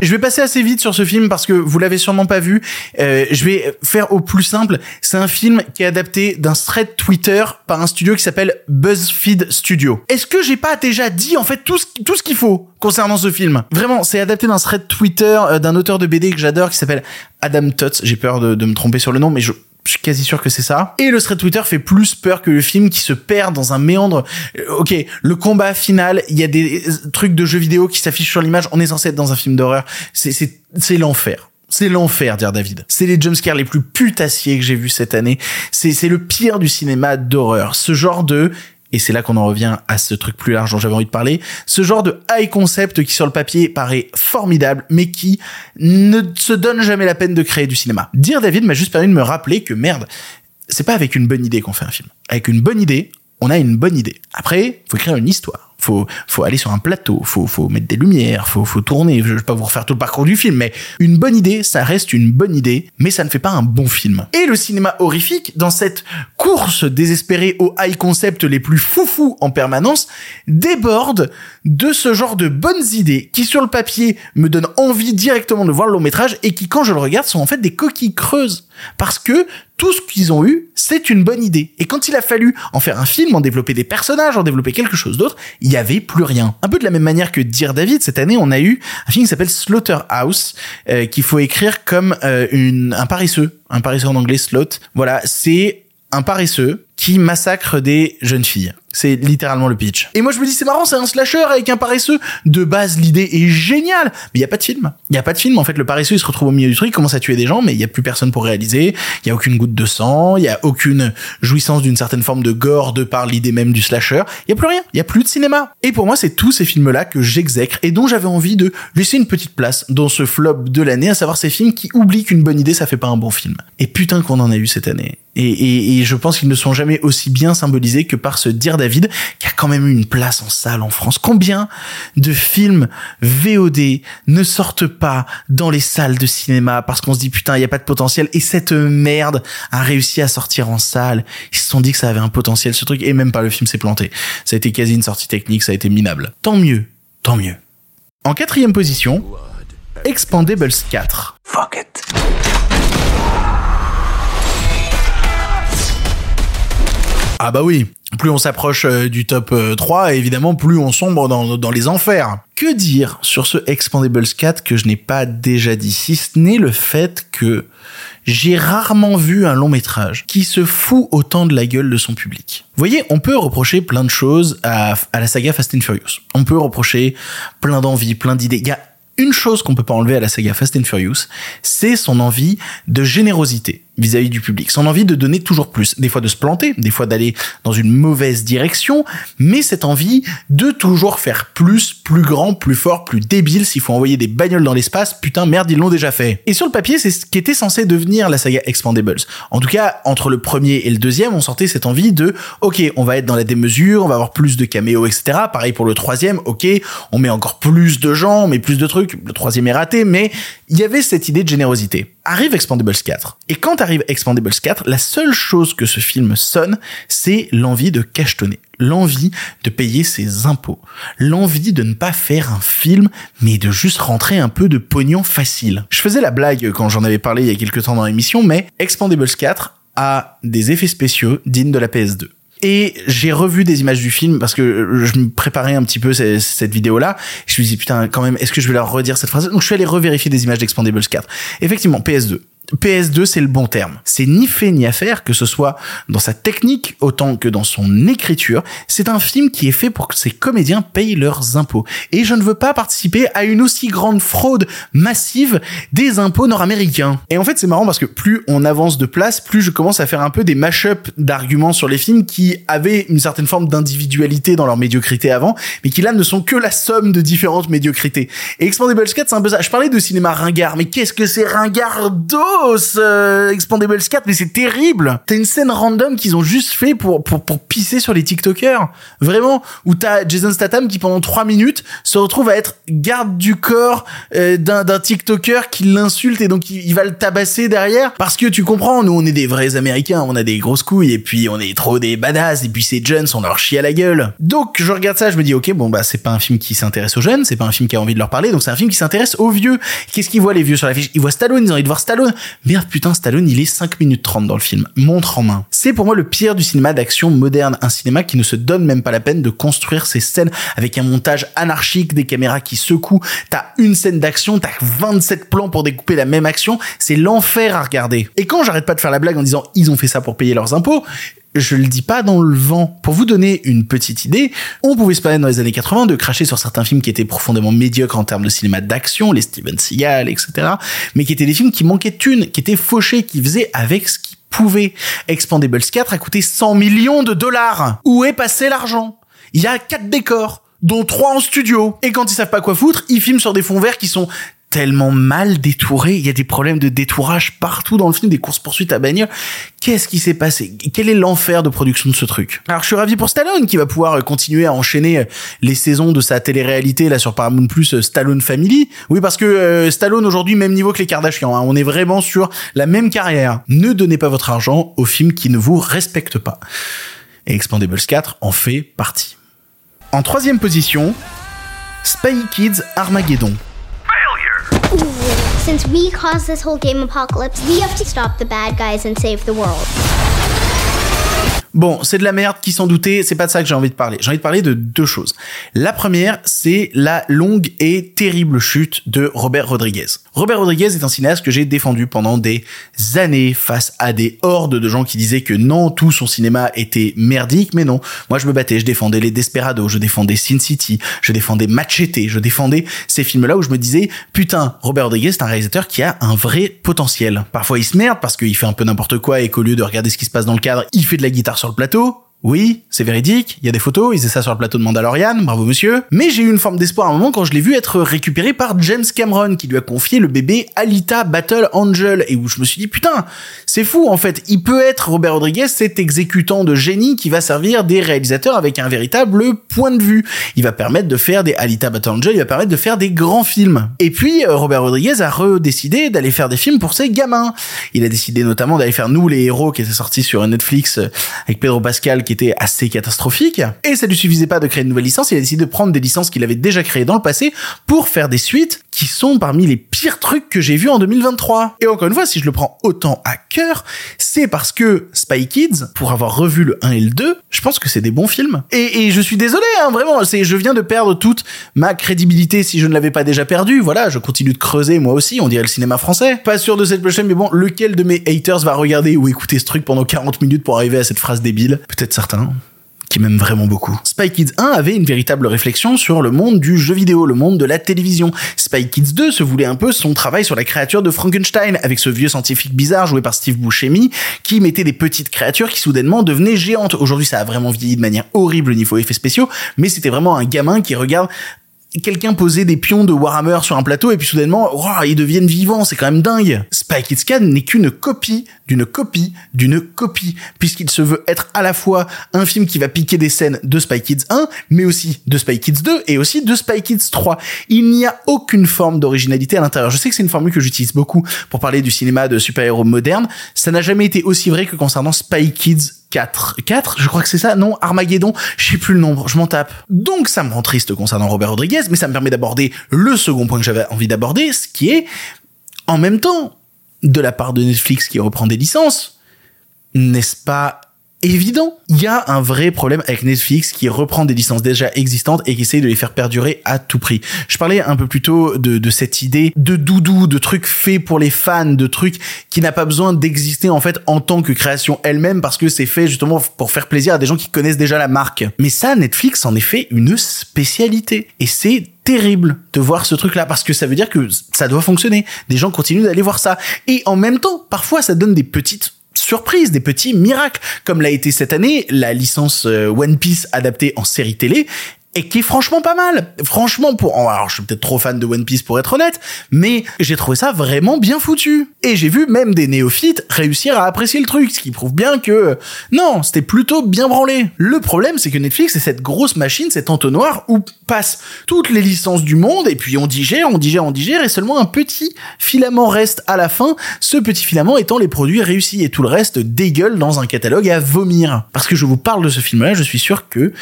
Je vais passer assez vite sur ce film parce que vous l'avez sûrement pas vu. Euh, je vais faire au plus simple. C'est un film qui est adapté d'un thread Twitter par un studio qui s'appelle BuzzFeed Studio. Est-ce que j'ai pas déjà dit en fait tout ce, tout qu'il faut concernant ce film? Vraiment, c'est adapté d'un thread Twitter euh, d'un auteur de BD que j'adore qui s'appelle Adam Tutts. J'ai peur de, de me tromper sur le nom, mais je je suis quasi sûr que c'est ça. Et le thread Twitter fait plus peur que le film qui se perd dans un méandre. Euh, Ok, le combat final, il y a des euh, trucs de jeux vidéo qui s'affichent sur l'image. On est censé être dans un film d'horreur. C'est l'enfer. C'est l'enfer, dire David. C'est les jumpscares les plus putassiers que j'ai vus cette année. C'est le pire du cinéma d'horreur. Ce genre de et c'est là qu'on en revient à ce truc plus large dont j'avais envie de parler, ce genre de high concept qui sur le papier paraît formidable, mais qui ne se donne jamais la peine de créer du cinéma. Dire David m'a juste permis de me rappeler que merde, c'est pas avec une bonne idée qu'on fait un film. Avec une bonne idée, on a une bonne idée. Après, faut écrire une histoire. Faut, faut aller sur un plateau, faut, faut mettre des lumières, faut, faut tourner. Je vais pas vous refaire tout le parcours du film, mais une bonne idée, ça reste une bonne idée, mais ça ne fait pas un bon film. Et le cinéma horrifique, dans cette course désespérée aux high concept les plus foufous en permanence, déborde de ce genre de bonnes idées qui, sur le papier, me donnent envie directement de voir le long métrage et qui, quand je le regarde, sont en fait des coquilles creuses. Parce que tout ce qu'ils ont eu, c'est une bonne idée. Et quand il a fallu en faire un film, en développer des personnages, en développer quelque chose d'autre, il y avait plus rien. Un peu de la même manière que Dire David, cette année, on a eu un film qui s'appelle Slaughterhouse, euh, qu'il faut écrire comme euh, une, un paresseux. Un paresseux en anglais, slot. Voilà, c'est un paresseux qui massacre des jeunes filles. C'est littéralement le pitch. Et moi je me dis c'est marrant, c'est un slasher avec un paresseux. De base l'idée est géniale, mais il y a pas de film. Il y a pas de film en fait. Le paresseux il se retrouve au milieu du truc, il commence à tuer des gens, mais il y a plus personne pour réaliser. Il y a aucune goutte de sang, il y a aucune jouissance d'une certaine forme de gore de par l'idée même du slasher. Il y a plus rien, il y a plus de cinéma. Et pour moi c'est tous ces films là que j'exècre et dont j'avais envie de laisser une petite place dans ce flop de l'année, à savoir ces films qui oublient qu'une bonne idée ça fait pas un bon film. Et putain qu'on en a eu cette année. Et, et, et je pense qu'ils ne sont jamais aussi bien symbolisés que par ce Dire David, qui a quand même eu une place en salle en France. Combien de films VOD ne sortent pas dans les salles de cinéma parce qu'on se dit putain, il y a pas de potentiel et cette merde a réussi à sortir en salle. Ils se sont dit que ça avait un potentiel ce truc et même pas le film s'est planté. Ça a été quasi une sortie technique, ça a été minable. Tant mieux, tant mieux. En quatrième position, Expandables 4. Fuck it. Ah bah oui, plus on s'approche euh, du top euh, 3, évidemment, plus on sombre dans, les enfers. Que dire sur ce Expandables 4 que je n'ai pas déjà dit, si ce n'est le fait que j'ai rarement vu un long métrage qui se fout autant de la gueule de son public. Vous voyez, on peut reprocher plein de choses à, à la saga Fast and Furious. On peut reprocher plein d'envies, plein d'idées. Il y a une chose qu'on peut pas enlever à la saga Fast and Furious, c'est son envie de générosité vis-à-vis du public, son envie de donner toujours plus, des fois de se planter, des fois d'aller dans une mauvaise direction, mais cette envie de toujours faire plus, plus grand, plus fort, plus débile, s'il faut envoyer des bagnoles dans l'espace, putain merde, ils l'ont déjà fait. Et sur le papier, c'est ce qui était censé devenir la saga Expandables. En tout cas, entre le premier et le deuxième, on sentait cette envie de, ok, on va être dans la démesure, on va avoir plus de caméos, etc. Pareil pour le troisième, ok, on met encore plus de gens, on met plus de trucs, le troisième est raté, mais il y avait cette idée de générosité. Arrive Expandables 4. Et quand arrive Expandables 4, la seule chose que ce film sonne, c'est l'envie de cachetonner, l'envie de payer ses impôts, l'envie de ne pas faire un film, mais de juste rentrer un peu de pognon facile. Je faisais la blague quand j'en avais parlé il y a quelques temps dans l'émission, mais Expandables 4 a des effets spéciaux dignes de la PS2. Et j'ai revu des images du film parce que je me préparais un petit peu cette, vidéo-là. Je me suis putain, quand même, est-ce que je vais leur redire cette phrase? Donc je suis allé revérifier des images d'Expandables 4. Effectivement, PS2. PS2, c'est le bon terme. C'est ni fait ni à faire, que ce soit dans sa technique autant que dans son écriture. C'est un film qui est fait pour que ses comédiens payent leurs impôts. Et je ne veux pas participer à une aussi grande fraude massive des impôts nord-américains. Et en fait, c'est marrant parce que plus on avance de place, plus je commence à faire un peu des mash-up d'arguments sur les films qui avaient une certaine forme d'individualité dans leur médiocrité avant, mais qui là ne sont que la somme de différentes médiocrités. Et Expandables 4, c'est un peu ça. Je parlais de cinéma ringard, mais qu'est-ce que c'est ringardos, euh, Expandables 4, mais c'est terrible. T'as une scène random qu'ils ont juste fait pour, pour, pour pisser sur les TikTokers. Vraiment. Où t'as Jason Statham qui pendant 3 minutes se retrouve à être garde du corps euh, d'un, d'un TikToker qui l'insulte et donc il, il va le tabasser derrière. Parce que tu comprends, nous on est des vrais américains, on a des grosses couilles et puis on est trop des badass et puis ces jeunes on leur chie à la gueule. Donc je regarde ça, je me dis ok bon bah c'est pas un film qui s'intéresse aux jeunes, c'est pas un film qui a envie de leur parler, donc c'est un film qui s'intéresse aux vieux. Qu'est-ce qu'ils voient les vieux sur l'affiche? Ils voient Stallone, ils ont envie de voir Stallone. Merde putain Stallone il est 5 minutes 30 dans le film, montre en main. C'est pour moi le pire du cinéma d'action moderne, un cinéma qui ne se donne même pas la peine de construire ses scènes avec un montage anarchique, des caméras qui secouent, t'as une scène d'action, t'as 27 plans pour découper la même action, c'est l'enfer à regarder. Et quand j'arrête pas de faire la blague en disant ils ont fait ça pour payer leurs impôts, je le dis pas dans le vent. Pour vous donner une petite idée, on pouvait se permettre dans les années 80 de cracher sur certains films qui étaient profondément médiocres en termes de cinéma d'action, les Steven Seagal, etc., mais qui étaient des films qui manquaient de qui étaient fauchés, qui faisaient avec ce qu'ils pouvaient. Expandables 4 a coûté 100 millions de dollars. Où est passé l'argent? Il y a quatre décors dont trois en studio. Et quand ils savent pas quoi foutre, ils filment sur des fonds verts qui sont tellement mal détourés. Il y a des problèmes de détourage partout dans le film, des courses poursuites à bagnole. Qu'est-ce qui s'est passé? Quel est l'enfer de production de ce truc? Alors je suis ravi pour Stallone qui va pouvoir euh, continuer à enchaîner euh, les saisons de sa télé-réalité là sur Paramount Plus euh, Stallone Family. Oui parce que Stallone aujourd'hui même niveau que les Kardashians. Hein. On est vraiment sur la même carrière. Ne donnez pas votre argent aux films qui ne vous respectent pas. Et Expandables 4 en fait partie. En troisième position, Spy Kids Armageddon. Since we caused this whole game apocalypse, we have to stop the bad guys and save the world. Bon, c'est de la merde qui s'en doutait, c'est pas de ça que j'ai envie de parler. J'ai envie de parler de deux choses. La première, c'est la longue et terrible chute de Robert Rodriguez. Robert Rodriguez est un cinéaste que j'ai défendu pendant des années face à des hordes de gens qui disaient que non, tout son cinéma était merdique, mais non. Moi, je me battais, je défendais les Desperados, je défendais Sin City, je défendais Machete, je défendais ces films-là où je me disais, putain, Robert Rodriguez, c'est un réalisateur qui a un vrai potentiel. Parfois, il se merde parce qu'il fait un peu n'importe quoi et qu'au lieu de regarder ce qui se passe dans le cadre, il fait de la guitare sur le plateau. Oui, c'est véridique, il y a des photos, ils faisaient ça sur le plateau de Mandalorian, bravo monsieur. Mais j'ai eu une forme d'espoir à un moment quand je l'ai vu être récupéré par James Cameron, qui lui a confié le bébé Alita Battle Angel, et où je me suis dit, putain, c'est fou en fait, il peut être Robert Rodriguez, cet exécutant de génie qui va servir des réalisateurs avec un véritable point de vue. Il va permettre de faire des Alita Battle Angel, il va permettre de faire des grands films. Et puis, euh, Robert Rodriguez a redécidé d'aller faire des films pour ses gamins. Il a décidé notamment d'aller faire Nous les héros, qui était sorti sur Netflix euh, avec Pedro Pascal, qui était assez catastrophique. Et ça lui suffisait pas de créer une nouvelle licence, il a décidé de prendre des licences qu'il avait déjà créées dans le passé pour faire des suites qui sont parmi les pires trucs que j'ai vus en 2023. Et encore une fois, si je le prends autant à cœur, c'est parce que Spy Kids, pour avoir revu le 1 et le 2, je pense que c'est des bons films. Et, et je suis désolé, hein, vraiment, c'est, je viens de perdre toute ma crédibilité si je ne l'avais pas déjà perdue. Voilà, je continue de creuser moi aussi, on dirait le cinéma français. Pas sûr de cette prochaine, mais bon, lequel de mes haters va regarder ou écouter ce truc pendant 40 minutes pour arriver à cette phrase débile? Peut-être certains qui m'aime vraiment beaucoup. Spy Kids 1 avait une véritable réflexion sur le monde du jeu vidéo, le monde de la télévision. Spy Kids 2 se voulait un peu son travail sur la créature de Frankenstein, avec ce vieux scientifique bizarre joué par Steve Buscemi, qui mettait des petites créatures qui soudainement devenaient géantes. Aujourd'hui, ça a vraiment vieilli de manière horrible au niveau effets spéciaux, mais c'était vraiment un gamin qui regarde quelqu'un poser des pions de Warhammer sur un plateau et puis soudainement, ils deviennent vivants, c'est quand même dingue. Spy Kids 4 n'est qu'une copie d'une copie d'une copie, puisqu'il se veut être à la fois un film qui va piquer des scènes de Spy Kids 1, mais aussi de Spy Kids 2 et aussi de Spy Kids 3. Il n'y a aucune forme d'originalité à l'intérieur. Je sais que c'est une formule que j'utilise beaucoup pour parler du cinéma de super-héros moderne. Ça n'a jamais été aussi vrai que concernant Spy Kids 4. 4, je crois que c'est ça, non Armageddon, je sais plus le nombre, je m'en tape. Donc ça me rend triste concernant Robert Rodriguez, mais ça me permet d'aborder le second point que j'avais envie d'aborder, ce qui est, en même temps, de la part de Netflix qui reprend des licences, n'est-ce pas évident. Il y a un vrai problème avec Netflix qui reprend des licences déjà existantes et qui essaye de les faire perdurer à tout prix. Je parlais un peu plus tôt de, de cette idée de doudou, de trucs faits pour les fans, de trucs qui n'a pas besoin d'exister en fait en tant que création elle-même parce que c'est fait justement pour faire plaisir à des gens qui connaissent déjà la marque. Mais ça, Netflix en est fait une spécialité. Et c'est terrible de voir ce truc là parce que ça veut dire que ça doit fonctionner. Des gens continuent d'aller voir ça. Et en même temps, parfois ça donne des petites surprises, des petits miracles, comme l'a été cette année la licence euh, One Piece adaptée en série télé et qui est franchement pas mal. Franchement, pour alors je suis peut-être trop fan de One Piece pour être honnête, mais j'ai trouvé ça vraiment bien foutu. Et j'ai vu même des néophytes réussir à apprécier le truc, ce qui prouve bien que non, c'était plutôt bien branlé. Le problème, c'est que Netflix est cette grosse machine, cet entonnoir où passent toutes les licences du monde et puis on digère, on digère, on digère et seulement un petit filament reste à la fin. Ce petit filament étant les produits réussis et tout le reste dégueule dans un catalogue à vomir. Parce que je vous parle de ce film-là, je suis sûr que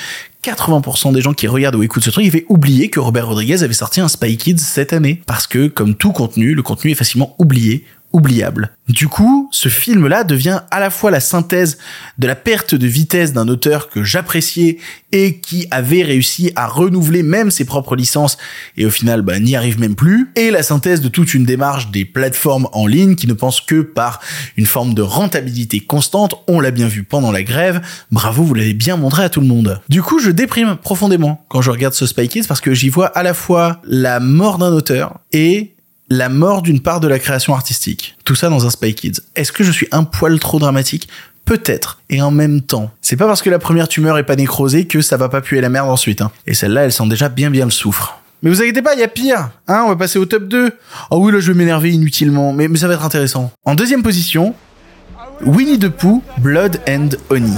80% des gens qui regardent ou écoutent ce truc, ils oublier que Robert Rodriguez avait sorti un Spy Kids cette année. Parce que, comme tout contenu, le contenu est facilement oublié oubliable. Du coup, ce film-là devient à la fois la synthèse de la perte de vitesse d'un auteur que j'appréciais et qui avait réussi à renouveler même ses propres licences et au final bah, n'y arrive même plus, et la synthèse de toute une démarche des plateformes en ligne qui ne pensent que par une forme de rentabilité constante, on l'a bien vu pendant la grève, bravo, vous l'avez bien montré à tout le monde. Du coup, je déprime profondément quand je regarde ce Spy Kids parce que j'y vois à la fois la mort d'un auteur et la mort d'une part de la création artistique. Tout ça dans un Spy Kids. Est-ce que je suis un poil trop dramatique? Peut-être. Et en même temps, c'est pas parce que la première tumeur est pas nécrosée que ça va pas puer la merde ensuite. Hein. Et celle-là, elle sent déjà bien bien le soufre. Mais vous inquiétez pas, il y a pire. Hein, on va passer au top 2. Oh oui, là je vais m'énerver inutilement, mais, mais ça va être intéressant. En deuxième position, Winnie the Pooh, Blood and Honey.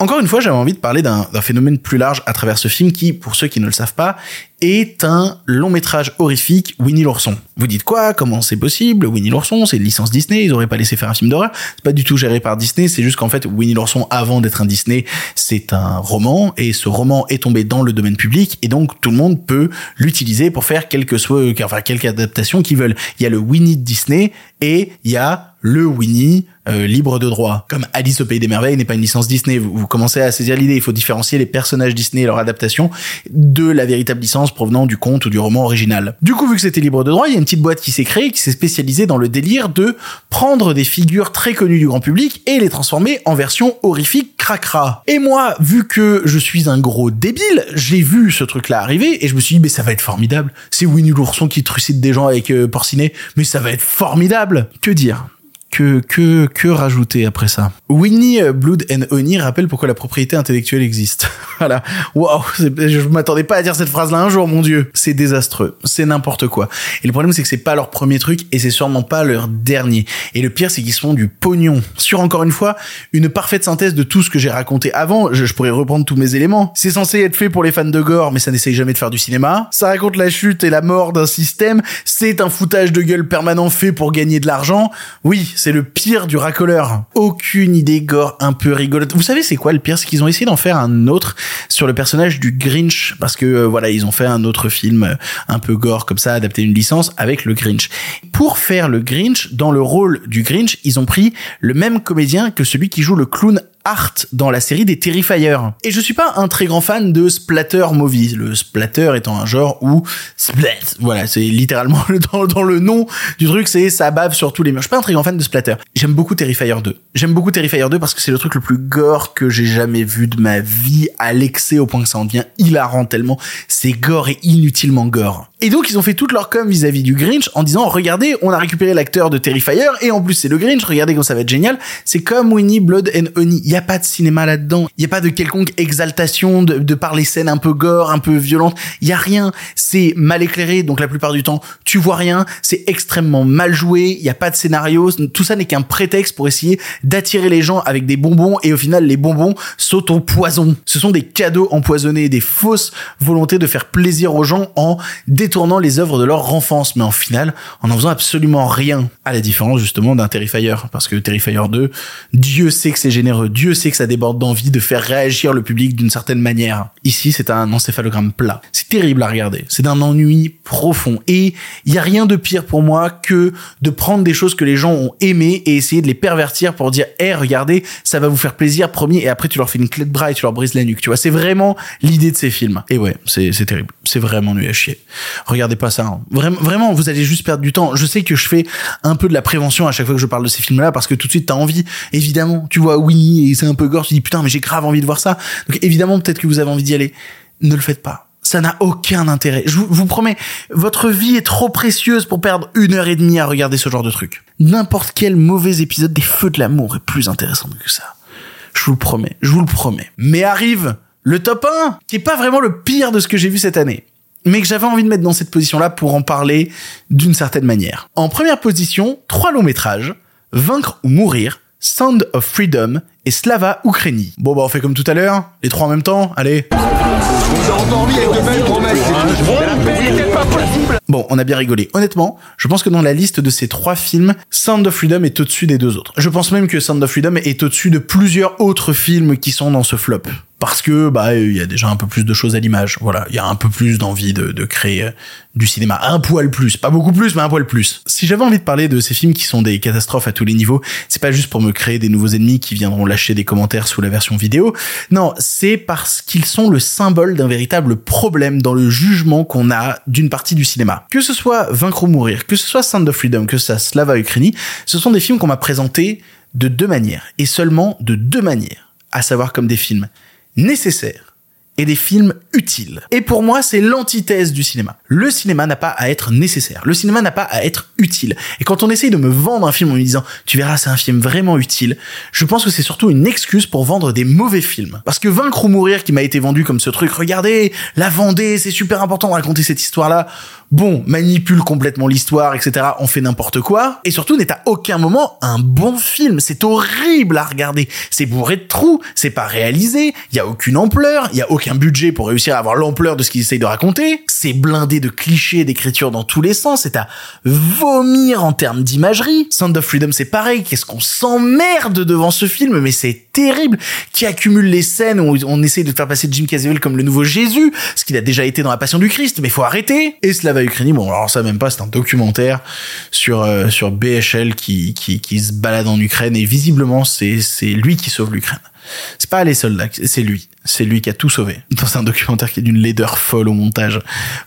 Encore une fois, j'avais envie de parler d'un phénomène plus large à travers ce film qui, pour ceux qui ne le savent pas, est un long métrage horrifique Winnie l'ourson. Vous dites quoi? Comment c'est possible? Winnie l'ourson, c'est une licence Disney, ils auraient pas laissé faire un film d'horreur. C'est pas du tout géré par Disney, c'est juste qu'en fait Winnie l'ourson avant d'être un Disney, c'est un roman et ce roman est tombé dans le domaine public et donc tout le monde peut l'utiliser pour faire quelque soit enfin quelque adaptation qu'ils veulent. Il y a le Winnie Disney et il y a le Winnie euh, libre de droit. Comme Alice au pays des merveilles n'est pas une licence Disney, vous, commencez à saisir l'idée, il faut différencier les personnages Disney et leur adaptation de la véritable licence provenant du conte ou du roman original. Du coup, vu que c'était libre de droit, il y a une petite boîte qui s'est créée, qui s'est spécialisée dans le délire de prendre des figures très connues du grand public et les transformer en version horrifique cracra. Et moi, vu que je suis un gros débile, j'ai vu ce truc-là arriver et je me suis dit, mais ça va être formidable. C'est Winnie l'ourson qui trucide des gens avec euh, porcinet, mais ça va être formidable. Que dire? Que, que, que rajouter après ça Winnie euh, Blood and Honey rappelle pourquoi la propriété intellectuelle existe. voilà. Waouh, je m'attendais pas à dire cette phrase-là un jour, mon dieu. C'est désastreux. C'est n'importe quoi. Et le problème, c'est que c'est pas leur premier truc et c'est sûrement pas leur dernier. Et le pire, c'est qu'ils se font du pognon. Sur encore une fois, une parfaite synthèse de tout ce que j'ai raconté avant. Je, je pourrais reprendre tous mes éléments. C'est censé être fait pour les fans de gore, mais ça n'essaye jamais de faire du cinéma. Ça raconte la chute et la mort d'un système. C'est un foutage de gueule permanent fait pour gagner de l'argent. Oui, c'est le pire du racoleur. Aucune idée gore un peu rigolote. Vous savez c'est quoi le pire? C'est qu'ils ont essayé d'en faire un autre sur le personnage du Grinch parce que euh, voilà, ils ont fait un autre film euh, un peu gore comme ça, adapté une licence avec le Grinch. Pour faire le Grinch, dans le rôle du Grinch, ils ont pris le même comédien que celui qui joue le clown Art dans la série des Terrifier. Et je suis pas un très grand fan de splatter movie. Le splatter étant un genre où splat, voilà, c'est littéralement dans, le nom du truc, c'est ça bave sur tous les murs. Je suis pas un très grand fan de splatter. J'aime beaucoup Terrifier 2. J'aime beaucoup Terrifier 2 parce que c'est le truc le plus gore que j'ai jamais vu de ma vie à l'excès au point que ça en devient hilarant tellement c'est gore et inutilement gore. Et donc ils ont fait toute leur com vis-à-vis du Grinch en disant regardez, on a récupéré l'acteur de Terrifier et en plus c'est le Grinch, regardez comme ça va être génial. C'est comme Winnie Blood and Honey. Il y a pas de cinéma là-dedans. Il y a pas de quelconque exaltation de, par les scènes un peu gore, un peu violentes. Il y a rien. C'est mal éclairé donc la plupart du temps tu vois rien. C'est extrêmement mal joué. Il y a pas de scénario. Tout ça n'est qu'un prétexte pour essayer d'attirer les gens avec des bonbons et au final les bonbons sautent au poison. Ce sont des cadeaux empoisonnés, des fausses volontés de faire plaisir aux gens en détournant les œuvres de leur enfance, mais en final, en en faisant absolument rien, à la différence justement d'un Terrifier, parce que Terrifier 2, Dieu sait que c'est généreux, Dieu sait que ça déborde d'envie de faire réagir le public d'une certaine manière. Ici, c'est un encéphalogramme plat. C'est terrible à regarder. C'est d'un ennui profond. Et il y a rien de pire pour moi que de prendre des choses que les gens ont aimées et essayer de les pervertir pour dire, hé, regardez, ça va vous faire plaisir, premier, et après tu leur fais une clé de bras et tu leur brises la nuque. Tu vois, c'est vraiment l'idée de ces films. Et ouais, c'est, c'est terrible. C'est vraiment nul à chier. Regardez pas ça. hein. Vraiment, vraiment, vous allez juste perdre du temps. Je sais que je fais un peu de la prévention à chaque fois que je parle de ces films-là parce que tout de suite t'as envie. Évidemment, tu vois, oui, et c'est un peu gore. Tu dis putain, mais j'ai grave envie de voir ça. Donc évidemment, peut-être que vous avez envie Ne le faites pas. Ça n'a aucun intérêt. Je vous, vous promets, votre vie est trop précieuse pour perdre une heure et demie à regarder ce genre de truc. N'importe quel mauvais épisode des Feux de l'amour est plus intéressant que ça. Je vous le promets, je vous le promets. Mais arrive le top 1, qui est pas vraiment le pire de ce que j'ai vu cette année. Mais que j'avais envie de mettre dans cette position-là pour en parler d'une certaine manière. En première position, trois longs métrages. Vaincre ou mourir, Sound of Freedom et Slava Ukraini. Bon bah on fait comme tout à l'heure, les trois en même temps, allez. Bon, on a bien rigolé. Honnêtement, je pense que dans la liste de ces trois films, Sound of Freedom est au-dessus des deux autres. Je pense même que Sound of Freedom est au-dessus de plusieurs autres films qui sont dans ce flop. Parce que, bah, il y a déjà un peu plus de choses à l'image. Voilà. Il y a un peu plus d'envie de, de créer euh, du cinéma. Un poil plus. Pas beaucoup plus, mais un poil plus. Si j'avais envie de parler de ces films qui sont des catastrophes à tous les niveaux, c'est pas juste pour me créer des nouveaux ennemis qui viendront lâcher des commentaires sous la version vidéo. Non, c'est parce qu'ils sont le symbole d'un véritable problème dans le jugement qu'on a d'une partie du cinéma. Que ce soit Vaincre ou mourir, que ce soit Sound of Freedom, que ce soit Slava Ukraini, ce sont des films qu'on m'a présentés de deux manières. Et seulement de deux manières. À savoir comme des films nécessaires et des films utiles. Et pour moi, c'est l'antithèse du cinéma. Le cinéma n'a pas à être nécessaire. Le cinéma n'a pas à être utile. Et quand on essaye de me vendre un film en me disant, tu verras, c'est un film vraiment utile, je pense que c'est surtout une excuse pour vendre des mauvais films. Parce que Vaincre ou Mourir, qui m'a été vendu comme ce truc, regardez, la Vendée, c'est super important de raconter cette histoire-là. Bon, manipule complètement l'histoire, etc. On fait n'importe quoi. Et surtout, n'est à aucun moment un bon film. C'est horrible à regarder. C'est bourré de trous. C'est pas réalisé. Il y a aucune ampleur. Il y a aucun budget pour réussir à avoir l'ampleur de ce qu'ils essayent de raconter. C'est blindé de clichés d'écriture dans tous les sens. C'est à vomir en termes d'imagerie. Sound of Freedom, c'est pareil. Qu'est-ce qu'on s'emmerde devant ce film, mais c'est terrible. Qui accumule les scènes où on essaye de faire passer Jim Caviezel comme le nouveau Jésus, ce qu'il a déjà été dans La Passion du Christ, mais faut arrêter. Et Slava Ukraini, bon, alors ça même pas, c'est un documentaire sur euh, sur BHL qui, qui qui se balade en Ukraine et visiblement c'est c'est lui qui sauve l'Ukraine. C'est pas les soldats, c'est lui. C'est lui qui a tout sauvé. Dans un documentaire qui est d'une laideur folle au montage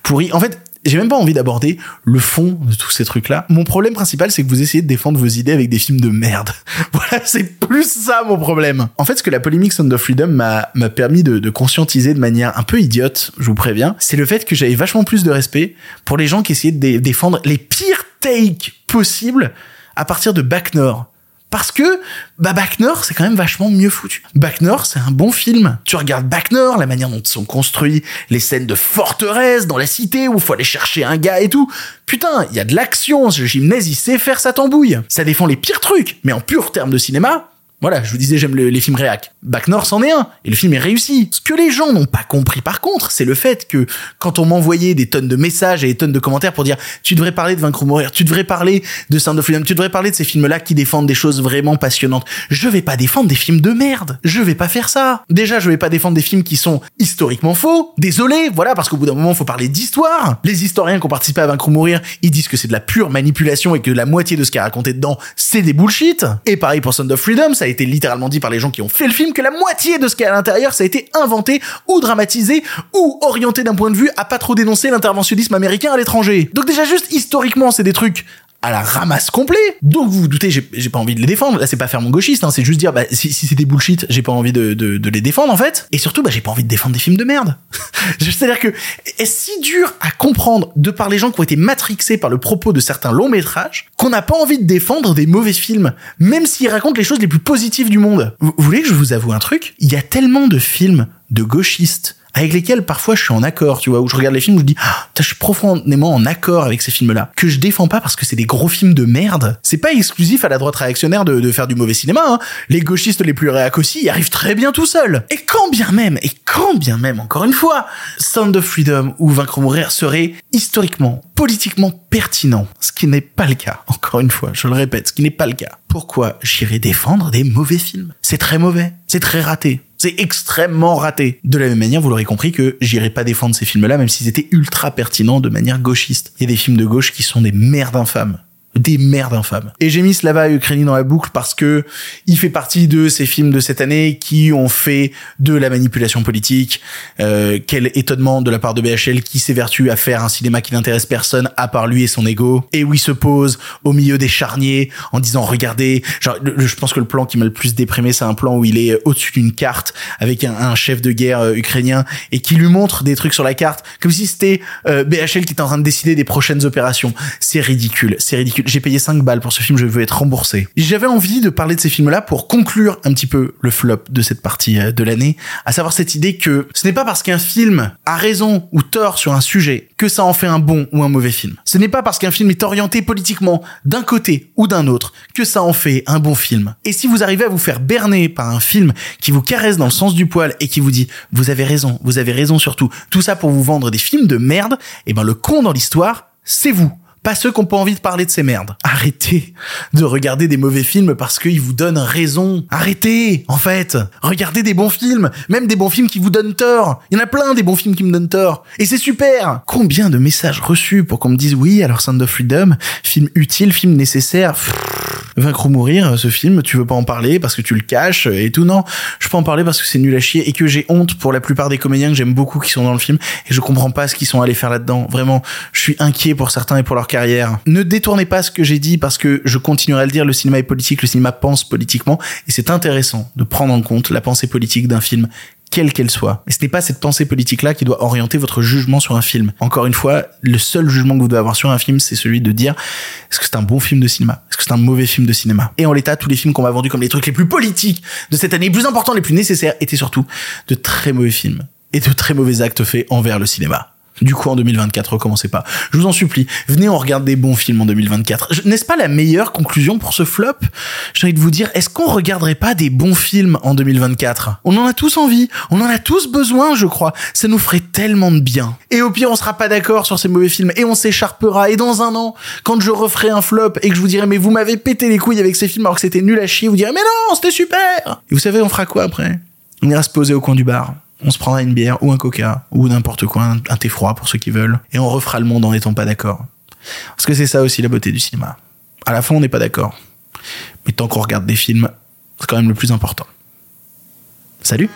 pourri. En fait, j'ai même pas envie d'aborder le fond de tous ces trucs-là. Mon problème principal, c'est que vous essayez de défendre vos idées avec des films de merde. voilà, c'est plus ça mon problème. En fait, ce que la polémique Sound of Freedom m'a permis de, conscientiser de manière un peu idiote, je vous préviens, c'est le fait que j'avais vachement plus de respect pour les gens qui essayaient de dé- défendre les pires takes possibles à partir de Back North. Parce que, bah, Back c'est quand même vachement mieux foutu. Back c'est un bon film. Tu regardes Back la manière dont sont construits les scènes de forteresse dans la cité où faut aller chercher un gars et tout. Putain, il y a de l'action, ce gymnase, il sait faire sa tambouille. Ça défend les pires trucs. Mais en pur terme de cinéma, voilà, je vous disais, j'aime le- les films réac. Back North en est un, et le film est réussi. Ce que les gens n'ont pas compris par contre, c'est le fait que quand on m'envoyait des tonnes de messages et des tonnes de commentaires pour dire tu devrais parler de Vaincre ou Mourir, tu devrais parler de Sound of Freedom, tu devrais parler de ces films-là qui défendent des choses vraiment passionnantes. Je vais pas défendre des films de merde. Je vais pas faire ça. Déjà, je vais pas défendre des films qui sont historiquement faux. Désolé, voilà, parce qu'au bout d'un moment, faut parler d'histoire. Les historiens qui ont participé à Vaincre ou Mourir, ils disent que c'est de la pure manipulation et que la moitié de ce qui est raconté dedans, c'est des bullshit. Et pareil pour Sound of Freedom, ça été littéralement dit par les gens qui ont fait le film que la moitié de ce qu'il y a à l'intérieur, ça a été inventé ou dramatisé ou orienté d'un point de vue à pas trop dénoncer l'interventionnisme américain à l'étranger. Donc déjà juste historiquement, c'est des trucs à la ramasse complet. Donc vous vous doutez, j'ai pas envie de les défendre. Là, c'est pas faire mon gauchiste, hein, c'est juste dire, bah, si, c'est des bullshit, j'ai pas envie de, les défendre en fait. Et surtout, bah, j'ai pas envie de défendre des films de merde. C'est-à-dire que est-ce si dur à comprendre de par les gens qui ont été matrixés par le propos de certains longs métrages qu'on n'a pas envie de défendre des mauvais films, même s'ils racontent les choses les plus positives du monde? Vous voulez que je vous avoue un truc? Il y a tellement de films de gauchistes avec lesquels parfois je suis en accord, tu vois, où je regarde les films, où je dis, ah, je suis profondément en accord avec ces films-là, que je défends pas parce que c'est des gros films de merde. C'est pas exclusif à la droite réactionnaire de, faire du mauvais cinéma, hein. Les gauchistes les plus réac aussi y arrivent très bien tout seuls. Et quand bien même, et quand bien même, encore une fois, Sound of Freedom ou Vaincre ou Mourir serait historiquement, politiquement pertinent, ce qui n'est pas le cas, encore une fois, je le répète, ce qui n'est pas le cas. Pourquoi j'irais défendre des mauvais films? C'est très mauvais, c'est très raté. C'est extrêmement raté. De la même manière, vous l'aurez compris que j'irai pas défendre ces films-là, même s'ils étaient ultra pertinents de manière gauchiste. Il y a des films de gauche qui sont des merdes infâmes des merdes infâmes. Et j'ai mis Slava Ukraini dans la boucle parce que il fait partie de ces films de cette année qui ont fait de la manipulation politique. Euh, quel étonnement de la part de BHL qui s'évertue à faire un cinéma qui n'intéresse personne à part lui et son ego et où il se pose au milieu des charniers en disant regardez, genre je pense que le plan qui m'a le plus déprimé c'est un plan où il est au-dessus d'une carte avec un, un, chef de guerre euh, ukrainien et qui lui montre des trucs sur la carte comme si c'était euh, BHL qui était en train de décider des prochaines opérations. C'est ridicule, c'est ridicule j'ai payé 5 balles pour ce film, je veux être remboursé. J'avais envie de parler de ces films-là pour conclure un petit peu le flop de cette partie euh, de l'année, à savoir cette idée que ce n'est pas parce qu'un film a raison ou tort sur un sujet que ça en fait un bon ou un mauvais film. Ce n'est pas parce qu'un film est orienté politiquement d'un côté ou d'un autre que ça en fait un bon film. Et si vous arrivez à vous faire berner par un film qui vous caresse dans le sens du poil et qui vous dit vous avez raison, vous avez raison surtout, tout ça pour vous vendre des films de merde, eh ben le con dans l'histoire, c'est vous pas ceux qui ont pas envie de parler de ces merdes. Arrêtez de regarder des mauvais films parce qu'ils vous donnent raison. Arrêtez, en fait. Regardez des bons films, même des bons films qui vous donnent tort. Il y en a plein des bons films qui me donnent tort. Et c'est super. Combien de messages reçus pour qu'on me dise oui, alors Sound of Freedom, film utile, film nécessaire. Vaincre ou mourir, ce film, tu veux pas en parler parce que tu le caches et tout. Non, je peux en parler parce que c'est nul à chier et que j'ai honte pour la plupart des comédiens que j'aime beaucoup qui sont dans le film et je comprends pas ce qu'ils sont allés faire là-dedans. Vraiment, je suis inquiet pour certains et pour leur carrière. Ne détournez pas ce que j'ai dit parce que je continuerai à le dire, le cinéma est politique, le cinéma pense politiquement et c'est intéressant de prendre en compte la pensée politique d'un film quelle qu'elle soit. Et ce n'est pas cette pensée politique-là qui doit orienter votre jugement sur un film. Encore une fois, le seul jugement que vous devez avoir sur un film, c'est celui de dire est-ce que c'est un bon film de cinéma? Est-ce que c'est un mauvais film de cinéma? Et en l'état, tous les films qu'on m'a vendus comme les trucs les plus politiques de cette année, les plus importants, les plus nécessaires, étaient surtout de très mauvais films et de très mauvais actes faits envers le cinéma. Du coup, en 2024, recommencez pas. Je vous en supplie, venez, on regarde des bons films en 2024. N'est-ce pas la meilleure conclusion pour ce flop? J'ai envie de vous dire, est-ce qu'on regarderait pas des bons films en 2024 On en a tous envie, on en a tous besoin, je crois. Ça nous ferait tellement de bien. Et au pire, on sera pas d'accord sur ces mauvais films et on s'écharpera. Et dans un an, quand je referai un flop et que je vous dirai, mais vous m'avez pété les couilles avec ces films alors que c'était nul à chier, vous direz, mais non, c'était super Et vous savez, on fera quoi après? On ira se poser au coin du bar on se prendra une bière ou un coca ou n'importe quoi, un, thé froid pour ceux qui veulent, et on refera le monde en n'étant pas d'accord. Parce que c'est ça aussi la beauté du cinéma. À la fin, on n'est pas d'accord. Mais tant qu'on regarde des films, c'est quand même le plus important. Salut